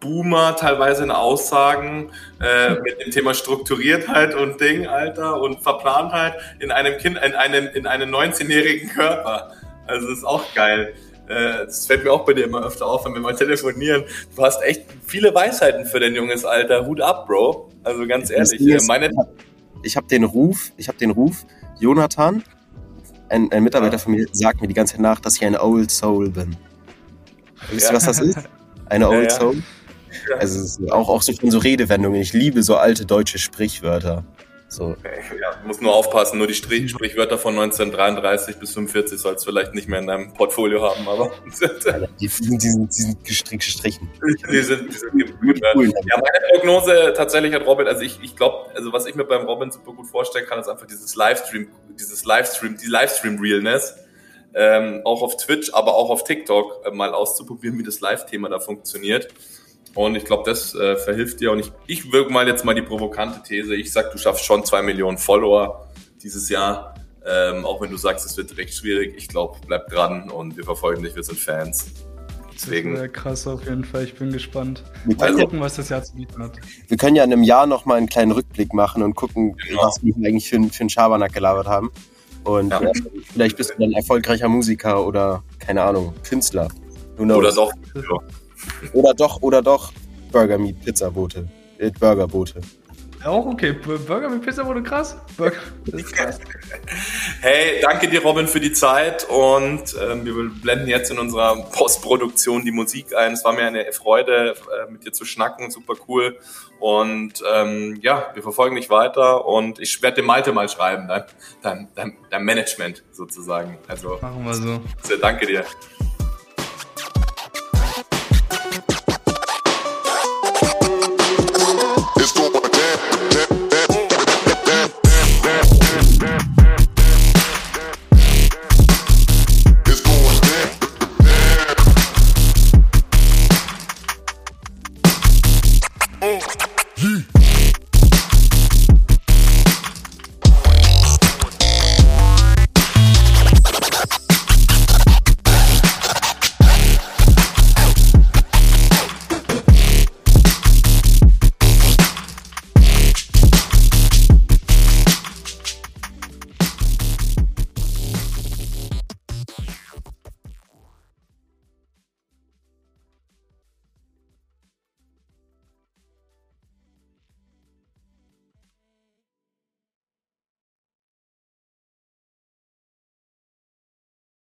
Boomer teilweise in Aussagen äh, mit dem Thema Strukturiertheit und Ding, Alter, und Verplantheit in einem Kind, in einem, in einem 19-jährigen Körper. Also das ist auch geil. Äh, Das fällt mir auch bei dir immer öfter auf, wenn wir mal telefonieren. Du hast echt viele Weisheiten für dein junges Alter. Hut ab, Bro. Also ganz ehrlich. Äh, Meine, ich habe den Ruf, ich habe den Ruf, Jonathan, ein, ein Mitarbeiter von mir, sagt mir die ganze Zeit nach, dass ich eine Old Soul bin. Wisst ihr, Ja. was das ist? Eine Ja, Old ja. Soul? Also es ist auch, auch so von so Redewendungen. Ich liebe so alte deutsche Sprichwörter. So. Ja, muss nur aufpassen, nur die Strich Sprichwörter von 1933 bis 45 sollst du vielleicht nicht mehr in deinem Portfolio haben, aber Die, sind, die, sind, die sind gestrich, gestrichen. die sind, die sind gut. Ja, meine Prognose tatsächlich hat Robin, also ich, ich glaube, also was ich mir beim Robin super gut vorstellen kann, ist einfach dieses Livestream, dieses Livestream, die Livestream-Realness, ähm, auch auf Twitch, aber auch auf TikTok äh, mal auszuprobieren, wie das Live-Thema da funktioniert. Und ich glaube, das äh, verhilft dir. Und ich, ich wirke mal jetzt mal die provokante These. Ich sag, du schaffst schon zwei Millionen Follower dieses Jahr. Ähm, auch wenn du sagst, es wird recht schwierig. Ich glaube, bleib dran und wir verfolgen dich. Wir sind Fans. Deswegen. Das krass auf jeden Fall. Ich bin gespannt. Wir Mal können, ja, gucken, was das Jahr zu bieten hat. wir können ja in einem Jahr nochmal einen kleinen Rückblick machen und gucken, Genau. was wir eigentlich für, einen- für einen Schabernack gelabert haben. Und Ja. äh, vielleicht bist du dann erfolgreicher Musiker oder, keine Ahnung, Künstler. Oder doch. Oder doch, oder doch Burger Meat Pizzabote. Äh, Burgerbote. Auch okay. Burger mit Pizza wurde krass. Burger, das ist krass. Hey, danke dir, Robin, für die Zeit und ähm, wir blenden jetzt in unserer Postproduktion die Musik ein. Es war mir eine Freude, äh, mit dir zu schnacken, super cool. Und ähm, ja, wir verfolgen dich weiter und ich werde dem Malte mal schreiben, dein, dein, dein, dein Management sozusagen. Also, Machen wir so. danke dir.